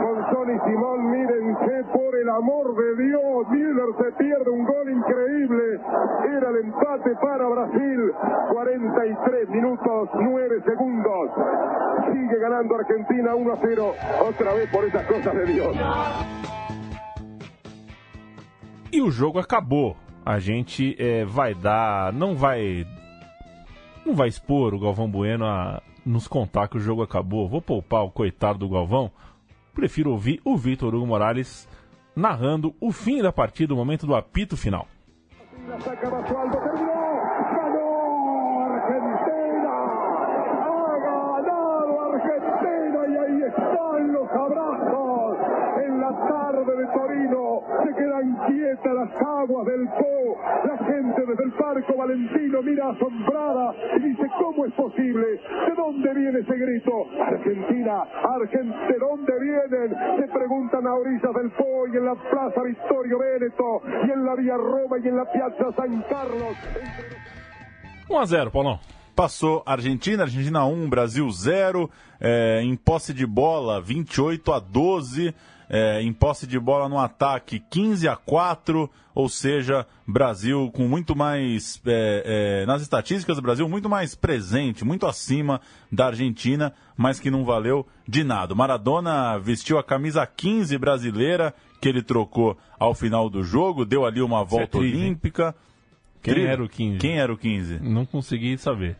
Monzón y Simón, mírense. Por el amor de Dios, Müller se pierde un gol increíble. Era el empate para Brasil. 43 minutos, 9 segundos. Sigue ganando Argentina 1 a 0. Otra vez por esas cosas de Dios. E o jogo acabou. A gente é, vai dar. Não vai. Não vai expor o Galvão Bueno a nos contar que o jogo acabou. Vou poupar o coitado do Galvão. Prefiro ouvir o Vitor Hugo Morales narrando o fim da partida, o momento do apito final. Las aguas del Po. La gente desde el Parco Valentino mira asombrada y dice, ¿cómo es posible? ¿De dónde viene ese grito? Argentina, Argentina, ¿de dónde vienen? Se preguntan a orillas del Po y en la Plaza Vittorio Veneto y en la Vía Roma y en la Piazza San Carlos. 1 a 0 Paulão. Passou Argentina, Argentina 1, Brasil 0. É, em posse de bola, 28 a 12. É, em posse de bola no ataque, 15 a 4. Ou seja, Brasil com muito mais. é, é, nas estatísticas, Brasil muito mais presente, muito acima da Argentina, mas que não valeu de nada. Maradona vestiu a camisa 15 brasileira, que ele trocou ao final do jogo, deu ali uma volta triste, hein? olímpica. Quem Tri- era o 15? Quem era o 15? Não consegui saber.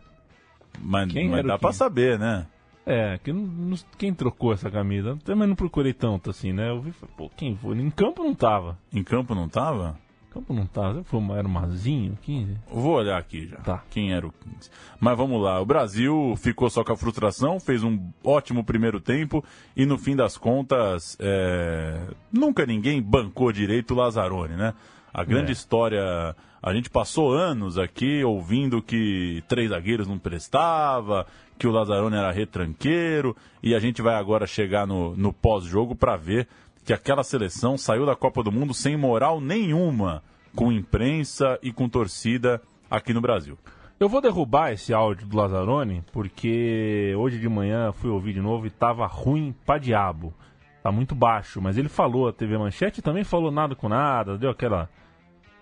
Mas, mas dá pra 15? saber, né? É, que não- quem trocou essa camisa? Também não procurei tanto assim, né? Eu vi, pô, quem foi? Em campo não tava. Em campo não tava? Em campo não tava. Foi, era o Mazinho, 15? Vou olhar aqui já. Tá. Quem era o 15. Mas vamos lá. O Brasil ficou só com a frustração, fez um ótimo primeiro tempo e no fim das contas, é, nunca ninguém bancou direito o Lazzaroni, né? A grande É. história. A gente passou anos aqui ouvindo que três zagueiros não prestava, que o Lazzaroni era retranqueiro, e a gente vai agora chegar no, no pós-jogo para ver que aquela seleção saiu da Copa do Mundo sem moral nenhuma com imprensa e com torcida aqui no Brasil. Eu vou derrubar esse áudio do Lazzaroni, porque hoje de manhã fui ouvir de novo e tava ruim pra diabo. Tá muito baixo, mas ele falou a TV Manchete também falou nada com nada, deu aquela.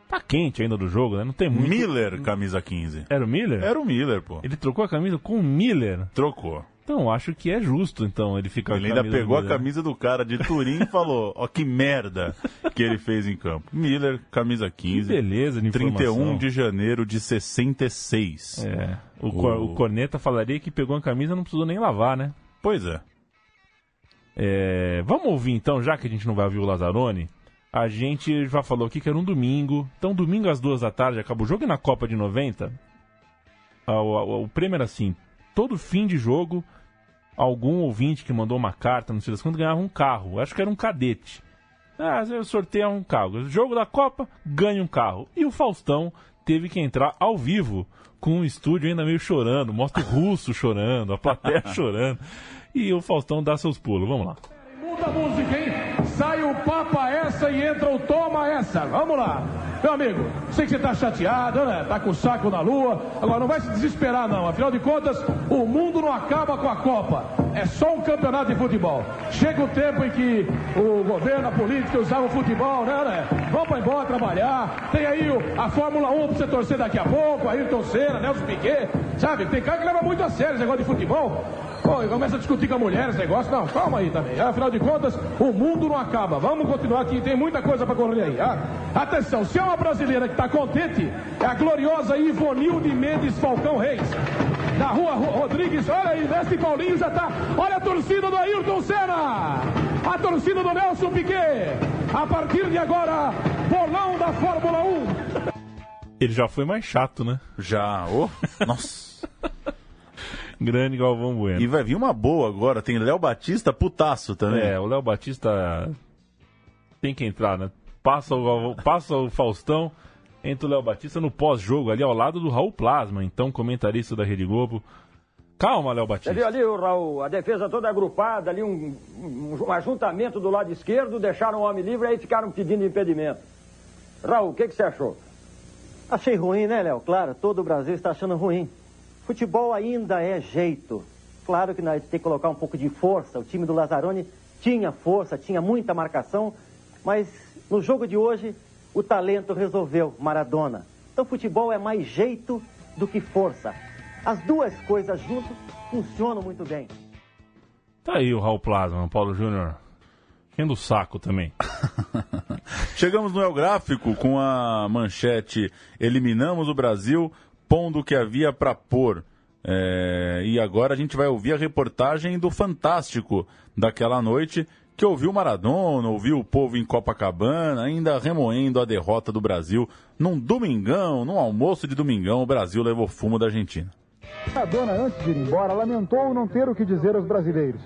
Tá quente ainda do jogo, né? Não tem muito. Miller, camisa 15. Era o Miller? Era o Miller, pô. Ele trocou a camisa com o Miller. Trocou. Então, acho que é justo, então, ele ficar Ele ainda pegou a Miller. camisa do cara de Turim e falou: Ó, que merda que ele fez em campo. Miller, camisa 15. Que beleza de 31 informação. de janeiro de 66. É. O, Cor- o Corneta falaria que pegou a camisa e não precisou nem lavar, né? Pois é. É, vamos ouvir então, já que a gente não vai ouvir o Lazzaroni. A gente já falou aqui que era um domingo. Então, domingo às duas da tarde acaba o jogo e na Copa de 90. ah, O, o- o prêmio era assim: todo fim de jogo, algum ouvinte que mandou uma carta, não sei das quantas, ganhava um carro. Acho que era um cadete. Ah, eu sorteio um carro. Jogo da Copa, ganha um carro. E o Faustão teve que entrar ao vivo com o estúdio ainda meio chorando. Mostra o russo chorando, a plateia chorando. E o Faustão dá seus pulos. Vamos lá. Muda a música, hein? Essa e entra o Toma essa. Vamos lá. Meu amigo, sei que você tá chateado, né? Tá com o saco na lua. Agora, não vai se desesperar, não. Afinal de contas, o mundo não acaba com a Copa. É só um campeonato de futebol. Chega o tempo em que o governo, a política usavam o futebol, né, né? Vamos pra embora trabalhar. Tem aí a Fórmula 1 pra você torcer daqui a pouco, Ayrton Senna, Nelson Piquet. Sabe? Tem cara que leva muito a sério esse negócio de futebol. Pô, e começa a discutir com a mulher esse negócio. Não, calma aí também. Afinal de contas, o mundo não acaba. Vamos continuar aqui, tem muita coisa pra correr aí. ah. Atenção, se é uma brasileira que tá contente, é a gloriosa Ivonilde Mendes Falcão Reis. Na rua Ro- Rodrigues, olha aí, Mestre Paulinho já tá. Olha a torcida do Ayrton Senna! A torcida do Nelson Piquet! A partir de agora, bolão da Fórmula 1. Ele já foi mais chato, né? Já. Ô, nossa. Grande Galvão Bueno. E vai vir uma boa agora. Tem Léo Batista putaço também. É, o Léo Batista tem que entrar, né? Passa o, Galvão- passa o Faustão, entra o Léo Batista no pós-jogo ali ao lado do Raul Plasma, então comentarista da Rede Globo. Calma, Léo Você Batista. viu ali, o Raul, a defesa toda agrupada, ali um, um, um ajuntamento do lado esquerdo, deixaram o homem livre aí ficaram pedindo impedimento. Raul, o que, que você achou? Achei ruim, né, Léo? Claro, todo o Brasil está achando ruim. Futebol ainda é jeito. Claro que nós tem que colocar um pouco de força. O time do Lazzaroni tinha força, tinha muita marcação, mas no jogo de hoje o talento resolveu Maradona. Então futebol é mais jeito do que força. As duas coisas juntas funcionam muito bem. Tá aí o Raul Plasma, Paulo Júnior. Enchendo o saco também. Chegamos no El Gráfico com a manchete Eliminamos o Brasil, pondo o que havia para pôr. É, e agora a gente vai ouvir a reportagem do Fantástico daquela noite, que ouviu Maradona, ouviu o povo em Copacabana, ainda remoendo a derrota do Brasil. Num domingão, num almoço de domingão, o Brasil levou fumo da Argentina. Maradona, antes de ir embora, lamentou não ter o que dizer aos brasileiros.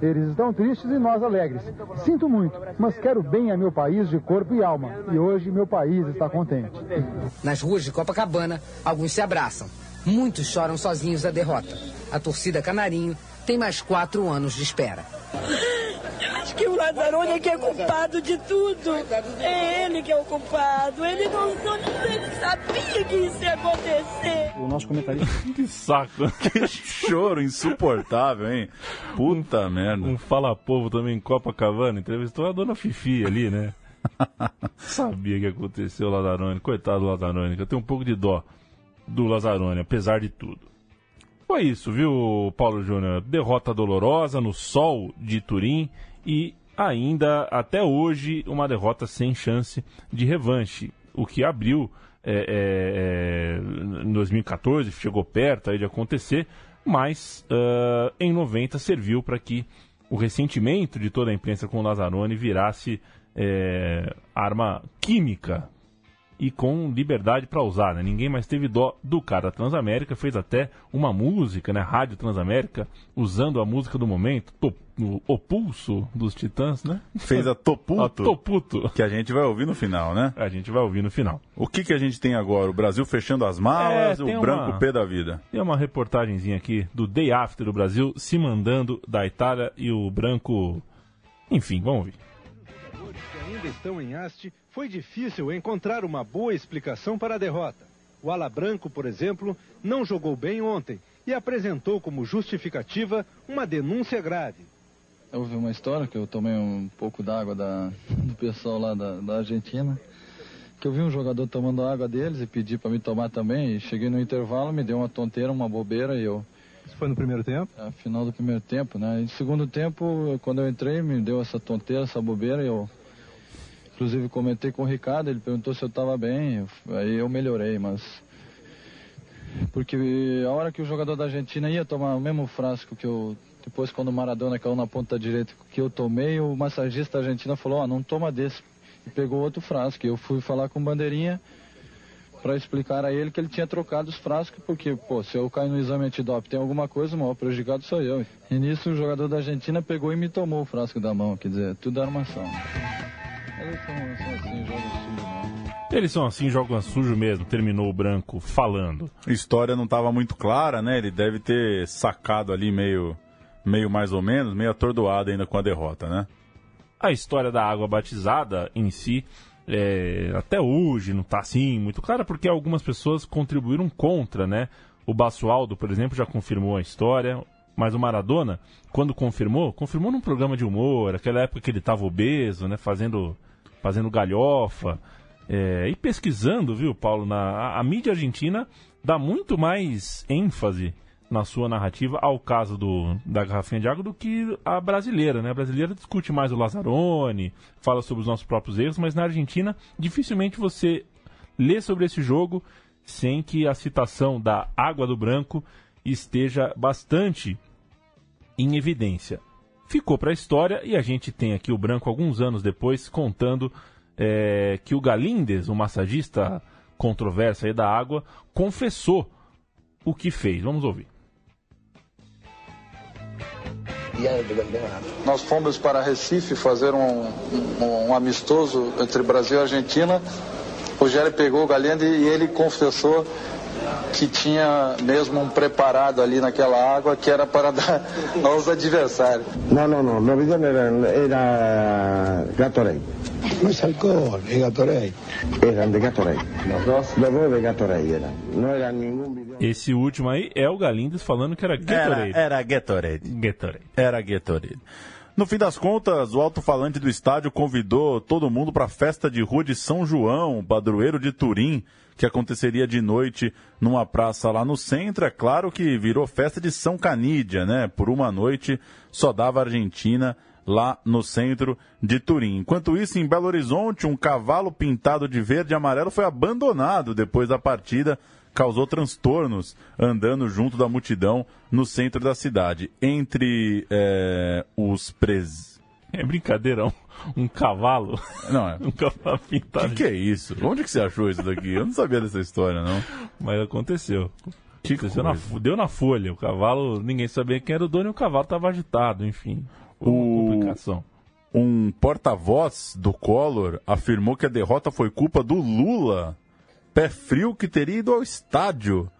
Eles estão tristes e nós alegres. Sinto muito, mas quero bem a meu país de corpo e alma. E hoje meu país está contente. Nas ruas de Copacabana, alguns se abraçam. Muitos choram sozinhos a derrota. A torcida Canarinho tem mais quatro anos de espera. Acho que o Lazzaroni é que é culpado de tudo. É ele que é o culpado. Ele não, não ele sabia que isso ia acontecer. O nosso comentarista. que saco. Que choro insuportável, hein? Puta merda. Um fala-povo também em Copacabana, entrevistou a dona Fifi ali, né? Sabia que aconteceu o Lazzaroni. Coitado do Lazzaroni, que eu tenho um pouco de dó do Lazzaroni, apesar de tudo. Foi isso, viu, Paulo Júnior? Derrota dolorosa no sol de Turim e ainda, até hoje, uma derrota sem chance de revanche. O que abriu é, é, é, em 2014, chegou perto de acontecer, mas ah, em 90 serviu para que o ressentimento de toda a imprensa com o Lazzaroni virasse é, arma química e com liberdade para usar, né? Ninguém mais teve dó do cara. A Transamérica fez até uma música, né? Rádio Transamérica, usando a música do momento, to, o, o pulso dos Titãs, né? Fez a Toputo. A Toputo. Que a gente vai ouvir no final, né? A gente vai ouvir no final. O que, que a gente tem agora? O Brasil fechando as malas, É, o branco uma- pé da vida. Tem uma reportagenzinha aqui do Day After do Brasil se mandando da Itália e o branco. Enfim, vamos ouvir. que ainda estão em haste, foi difícil encontrar uma boa explicação para a derrota. O Ala Branco, por exemplo, não jogou bem ontem e apresentou como justificativa uma denúncia grave. Houve uma história que eu tomei um pouco d'água da, do pessoal lá da, da Argentina, que eu vi um jogador tomando água deles e pedi para me tomar também. E cheguei no intervalo, me deu uma tonteira, uma bobeira e eu. Isso foi no primeiro tempo? É, final do primeiro tempo, né? E no segundo tempo, quando eu entrei, me deu essa tonteira, essa bobeira e eu. Inclusive comentei com o Ricardo, ele perguntou se eu estava bem, aí eu melhorei, mas porque a hora que o jogador da Argentina ia tomar o mesmo frasco que eu. Depois, quando o Maradona caiu na ponta direita que eu tomei, o massagista argentino falou: Ó, não toma desse. E pegou outro frasco. Eu fui falar com o Bandeirinha para explicar a ele que ele tinha trocado os frascos, porque, pô, se eu cair no exame antidoping tem alguma coisa, o maior prejudicado sou eu. E nisso o jogador da Argentina pegou e me tomou o frasco da mão, quer dizer, tudo armação. Eles são, são assim, né? Eles são assim, jogam sujo mesmo, terminou o branco falando. A história não estava muito clara, né? Ele deve ter sacado ali meio, meio mais ou menos, meio atordoado ainda com a derrota, né? A história da água batizada em si, é, até hoje não está assim muito clara, porque algumas pessoas contribuíram contra, né? O Basualdo, por exemplo, já confirmou a história, mas o Maradona, quando confirmou, confirmou num programa de humor, aquela época que ele estava obeso, né? Fazendo, fazendo galhofa. É, e pesquisando, viu, Paulo, na, a, a mídia argentina dá muito mais ênfase na sua narrativa ao caso do, da garrafinha de água do que a brasileira, né? A brasileira discute mais o Lazzaroni, fala sobre os nossos próprios erros, mas na Argentina dificilmente você lê sobre esse jogo sem que a citação da água do branco esteja bastante em evidência. Ficou para a história e a gente tem aqui o branco alguns anos depois contando é, que o Galindes, o massagista controverso aí da água, confessou o que fez. Vamos ouvir. Nós fomos para Recife fazer um, um, um amistoso entre Brasil e Argentina. O Gério pegou o Galende e ele confessou que tinha mesmo um preparado ali naquela água que era para dar aos adversários. No, no, no, los bidones eran, era Gatorade. No es alcohol, es Gatorade. Eran de Gatorade. Los dos de Gatorade eran. No era bidón. Esse último aí é o Galindes falando que era Gatorade. Era, era Gatorade. Gatorade. Era Gatorade. No fim das contas, o alto-falante do estádio convidou todo mundo para a festa de rua de São João, padroeiro de Turim, que aconteceria de noite numa praça lá no centro. É claro que virou festa de São Canídia, né? Por uma noite só dava Argentina lá no centro de Turim. Enquanto isso, em Belo Horizonte, um cavalo pintado de verde e amarelo foi abandonado depois da partida causou transtornos andando junto da multidão no centro da cidade. Entre é, os pres... É brincadeira, um, cavalo. Não, é. um cavalo pintado. Que que é isso? Onde que você achou isso daqui? Eu não sabia dessa história, não. Mas aconteceu. Que aconteceu na, deu na folha. O cavalo, ninguém sabia quem era o dono e o cavalo estava agitado, enfim. O- complicação. Um porta-voz do Collor afirmou que a derrota foi culpa do Lula, pé frio que teria ido ao estádio.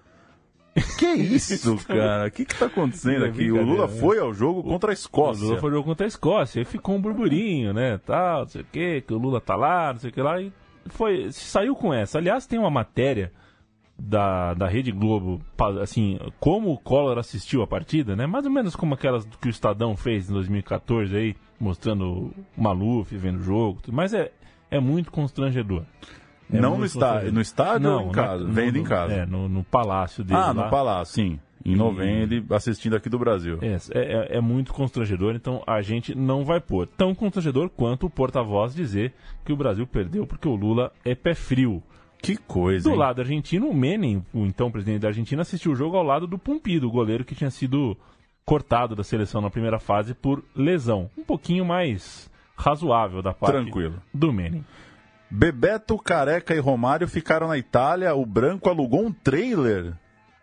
Que isso, cara? O que que tá acontecendo É aqui? O Lula né? foi ao jogo contra a Escócia. O Lula foi ao jogo contra a Escócia. Aí ficou um burburinho, né? Tal, não sei o quê, que o Lula tá lá, não sei o que lá. E foi, saiu com essa. Aliás, tem uma matéria da, da Rede Globo, assim, como o Collor assistiu a partida, né? Mais ou menos como aquelas que o Estadão fez em 2014 aí, mostrando o Maluf vendo o jogo. Mas é, é muito constrangedor. É Não no estádio- no estádio ou Não, em na- casa? no- Vendo em no- casa. É, no, no palácio dele Ah, lá. no Palácio, sim. Em novembro, ele assistindo aqui do Brasil. É, é, é muito constrangedor, então a gente não vai pôr. Tão constrangedor quanto o porta-voz dizer que o Brasil perdeu porque o Lula é pé frio. Que coisa, Do hein? lado argentino, o Menem, o então presidente da Argentina, assistiu o jogo ao lado do Pumpido, o goleiro que tinha sido cortado da seleção na primeira fase por lesão. Um pouquinho mais razoável da parte Tranquilo. do Menem. Bebeto, Careca e Romário ficaram na Itália. O Branco alugou um trailer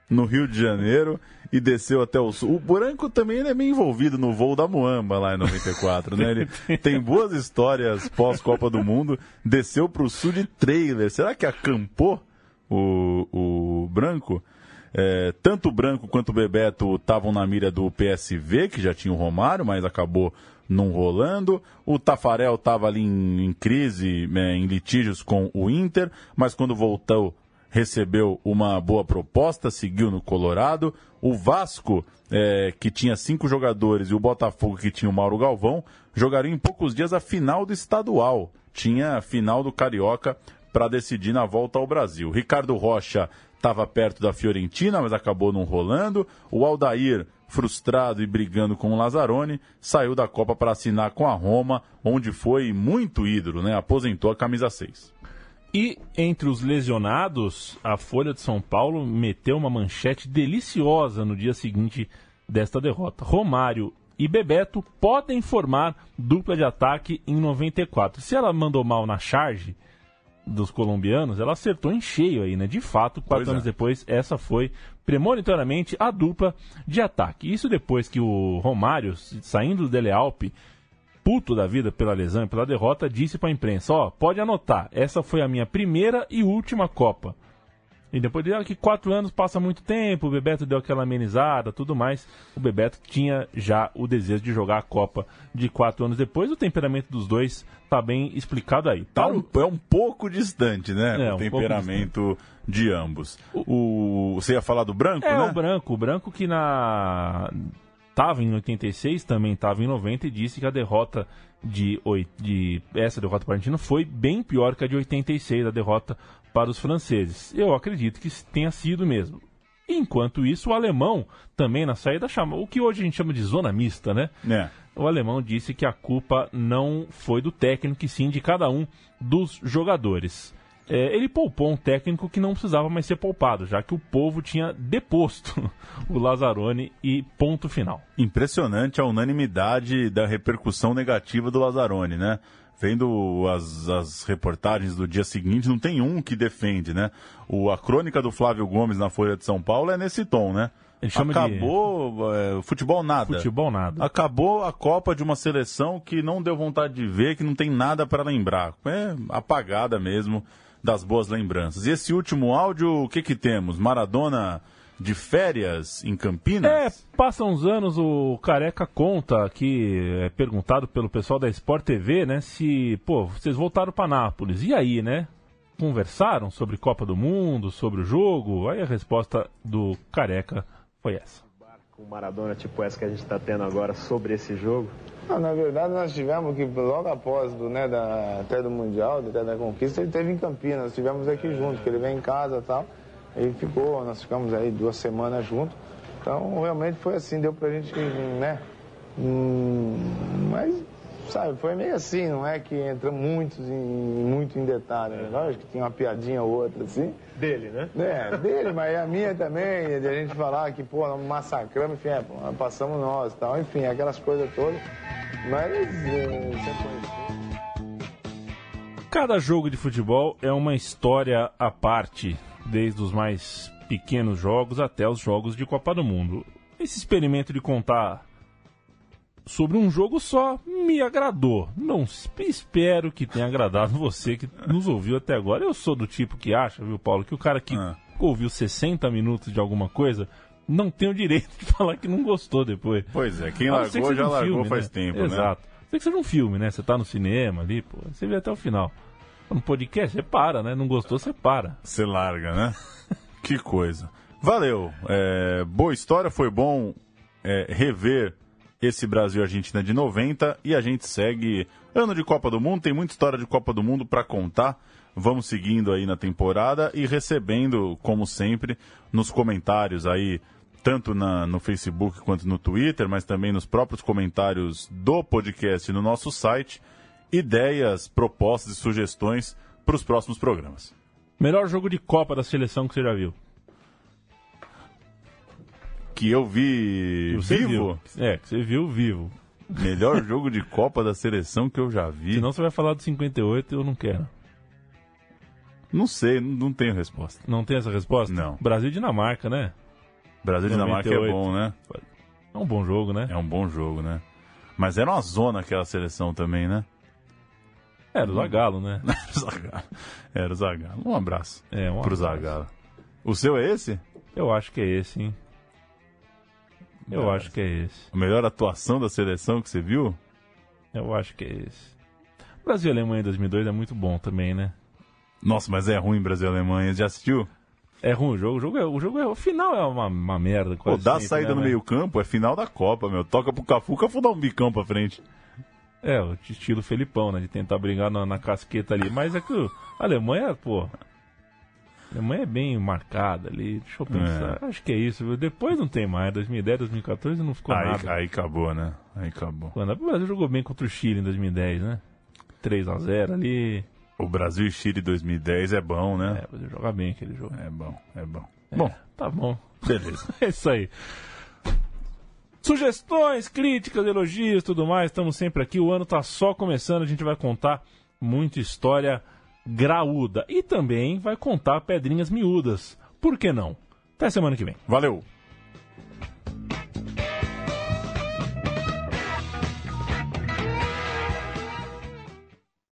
no Rio de Janeiro e desceu até o sul. O Branco também ele é meio envolvido no voo da Muamba lá em 94, né? Ele tem boas histórias pós-Copa do Mundo. Desceu para o sul de trailer. Será que acampou o, o Branco? É, tanto o Branco quanto o Bebeto estavam na mira do PSV, que já tinha o Romário, mas acabou não rolando. O Tafarel estava ali em, em crise, né, em litígios com o Inter, mas quando voltou recebeu uma boa proposta, seguiu no Colorado. O Vasco, é, que tinha cinco jogadores, e o Botafogo, que tinha o Mauro Galvão, jogariam em poucos dias a final do estadual. Tinha a final do Carioca para decidir na volta ao Brasil. Ricardo Rocha estava perto da Fiorentina, mas acabou não rolando. O Aldair, frustrado e brigando com o Lazzaroni, saiu da Copa para assinar com a Roma, onde foi muito ídolo, né? Aposentou a camisa 6. E entre os lesionados, a Folha de São Paulo meteu uma manchete deliciosa no dia seguinte desta derrota. Romário e Bebeto podem formar dupla de ataque em 94. Se ela mandou mal na charge dos colombianos, ela acertou em cheio aí, né? De fato, quatro Pois anos é. depois, essa foi premonitoriamente a dupla de ataque. Isso depois que o Romário, saindo do Dele Alpi, puto da vida pela lesão e pela derrota, disse para a imprensa: Ó, pode anotar, essa foi a minha primeira e última Copa. E depois de que quatro anos passa muito tempo, o Bebeto deu aquela amenizada, tudo mais. O Bebeto tinha já o desejo de jogar a Copa de quatro anos depois. O temperamento dos dois tá bem explicado aí. Tá um, é um pouco distante, né? É, o um temperamento de ambos. O, você ia falar do branco, É, né? o branco, o branco que na tava em 86, também estava em 90 e disse que a derrota de, de essa derrota para a Argentina foi bem pior que a de 86, a derrota para os franceses. Eu acredito que tenha sido mesmo. Enquanto isso, o alemão também na saída chama o que hoje a gente chama de zona mista, né? É. O alemão disse que a culpa não foi do técnico, e sim de cada um dos jogadores. É, ele poupou um técnico que não precisava mais ser poupado, já que o povo tinha deposto o Lazzaroni e ponto final. Impressionante a unanimidade da repercussão negativa do Lazzaroni, né? Vendo as, as reportagens do dia seguinte, não tem um que defende, né? O, a crônica do Flávio Gomes na Folha de São Paulo é nesse tom, né? Chama de- Acabou é, futebol nada. Futebol nada. Acabou a Copa de uma seleção que não deu vontade de ver, que não tem nada para lembrar. É apagada mesmo das boas lembranças. E esse último áudio, o que que temos? Maradona de férias em Campinas? É, passam uns anos, o Careca conta que é perguntado pelo pessoal da Sport TV, né, se, pô, vocês voltaram para Nápoles, e aí, né? Conversaram sobre Copa do Mundo, sobre o jogo? Aí a resposta do Careca foi essa. com Maradona tipo essa que a gente está tendo agora sobre esse jogo? Não, na verdade, nós tivemos que, logo após do, né, da, até do Mundial, até da conquista, ele teve em Campinas. Nós estivemos aqui juntos, que ele veio em casa e tal. Ele ficou, nós ficamos aí duas semanas juntos. Então, realmente foi assim, deu pra gente, né? hum, mas, sabe, foi meio assim, não é que entra muito em, muito em detalhe. Né? Lógico que tinha uma piadinha ou outra assim. Dele, né? É, dele, mas a minha também, de a gente falar que, pô, nós massacramos, enfim, é, pô, passamos nós e tal, enfim, aquelas coisas todas. Mas, é, você conhece. Cada jogo de futebol é uma história à parte, desde os mais pequenos jogos até os jogos de Copa do Mundo. Esse experimento de contar sobre um jogo só me agradou. Não espero que tenha agradado você que nos ouviu até agora. Eu sou do tipo que acha, viu, Paulo, que o cara que ouviu 60 minutos de alguma coisa não tem o direito de falar que não gostou depois. Pois é, quem largou já um largou faz tempo, né? Exato. Tem que seja um filme, né? Você tá no cinema ali, pô, você vê até o final. No podcast, você para, né? Não gostou, você para. Você larga, né? que coisa. Valeu. É, boa história, foi bom é, rever esse Brasil Argentina de 90 e a gente segue ano de Copa do Mundo, tem muita história de Copa do Mundo para contar. Vamos seguindo aí na temporada e recebendo, como sempre, nos comentários aí, tanto na, no Facebook quanto no Twitter, mas também nos próprios comentários do podcast no nosso site, ideias, propostas e sugestões para os próximos programas. Melhor jogo de Copa da seleção que você já viu. Que eu vi Que você vivo? viu. É, que você viu vivo. Melhor jogo de Copa da seleção que eu já vi. Senão você vai falar do 58 eu não quero. Não sei, não, tenho resposta. Não tem essa resposta? Não. Brasil e Dinamarca, né? Brasil e Dinamarca é 98. bom, né? É um bom jogo, né? É um bom jogo, né? Mas era uma zona aquela seleção também, né? Era o Zagallo, né? Era o Zagallo. Era o Zagallo. Um abraço É, um pro abraço. Zagallo. O seu é esse? Eu acho que é esse, hein? Eu É. acho que é esse. A melhor atuação da seleção que você viu? Eu acho que é esse. Brasil e Alemanha em 2002 é muito bom também, né? Nossa, mas é ruim Brasil e Alemanha. Já assistiu? É ruim o jogo. O jogo é, o, jogo é, o final é uma, uma merda. Pô, quase dá sempre, saída né, no mas- meio campo, é final da Copa, meu. Toca pro Cafu, o Cafu dá um bicão pra frente. É, o estilo Felipão, né? De tentar brigar na, na casqueta ali. Mas é que o- a Alemanha, pô. A Alemanha é bem marcada ali. Deixa eu pensar. Acho que é isso, viu? Depois não tem mais. 2010, 2014 não ficou Aí, nada. aí acabou, né? Aí acabou. Quando o Brasil jogou bem contra o Chile em 2010, né? 3x0 ali. O Brasil e Chile 2010 é bom, né? É, o Brasil joga bem aquele jogo. É bom, é bom. Bom, tá bom. Beleza. é isso aí. Sugestões, críticas, elogios, tudo mais, estamos sempre aqui. O ano tá só começando, a gente vai contar muita história graúda e também vai contar pedrinhas miúdas. Por que não? Até semana que vem. Valeu!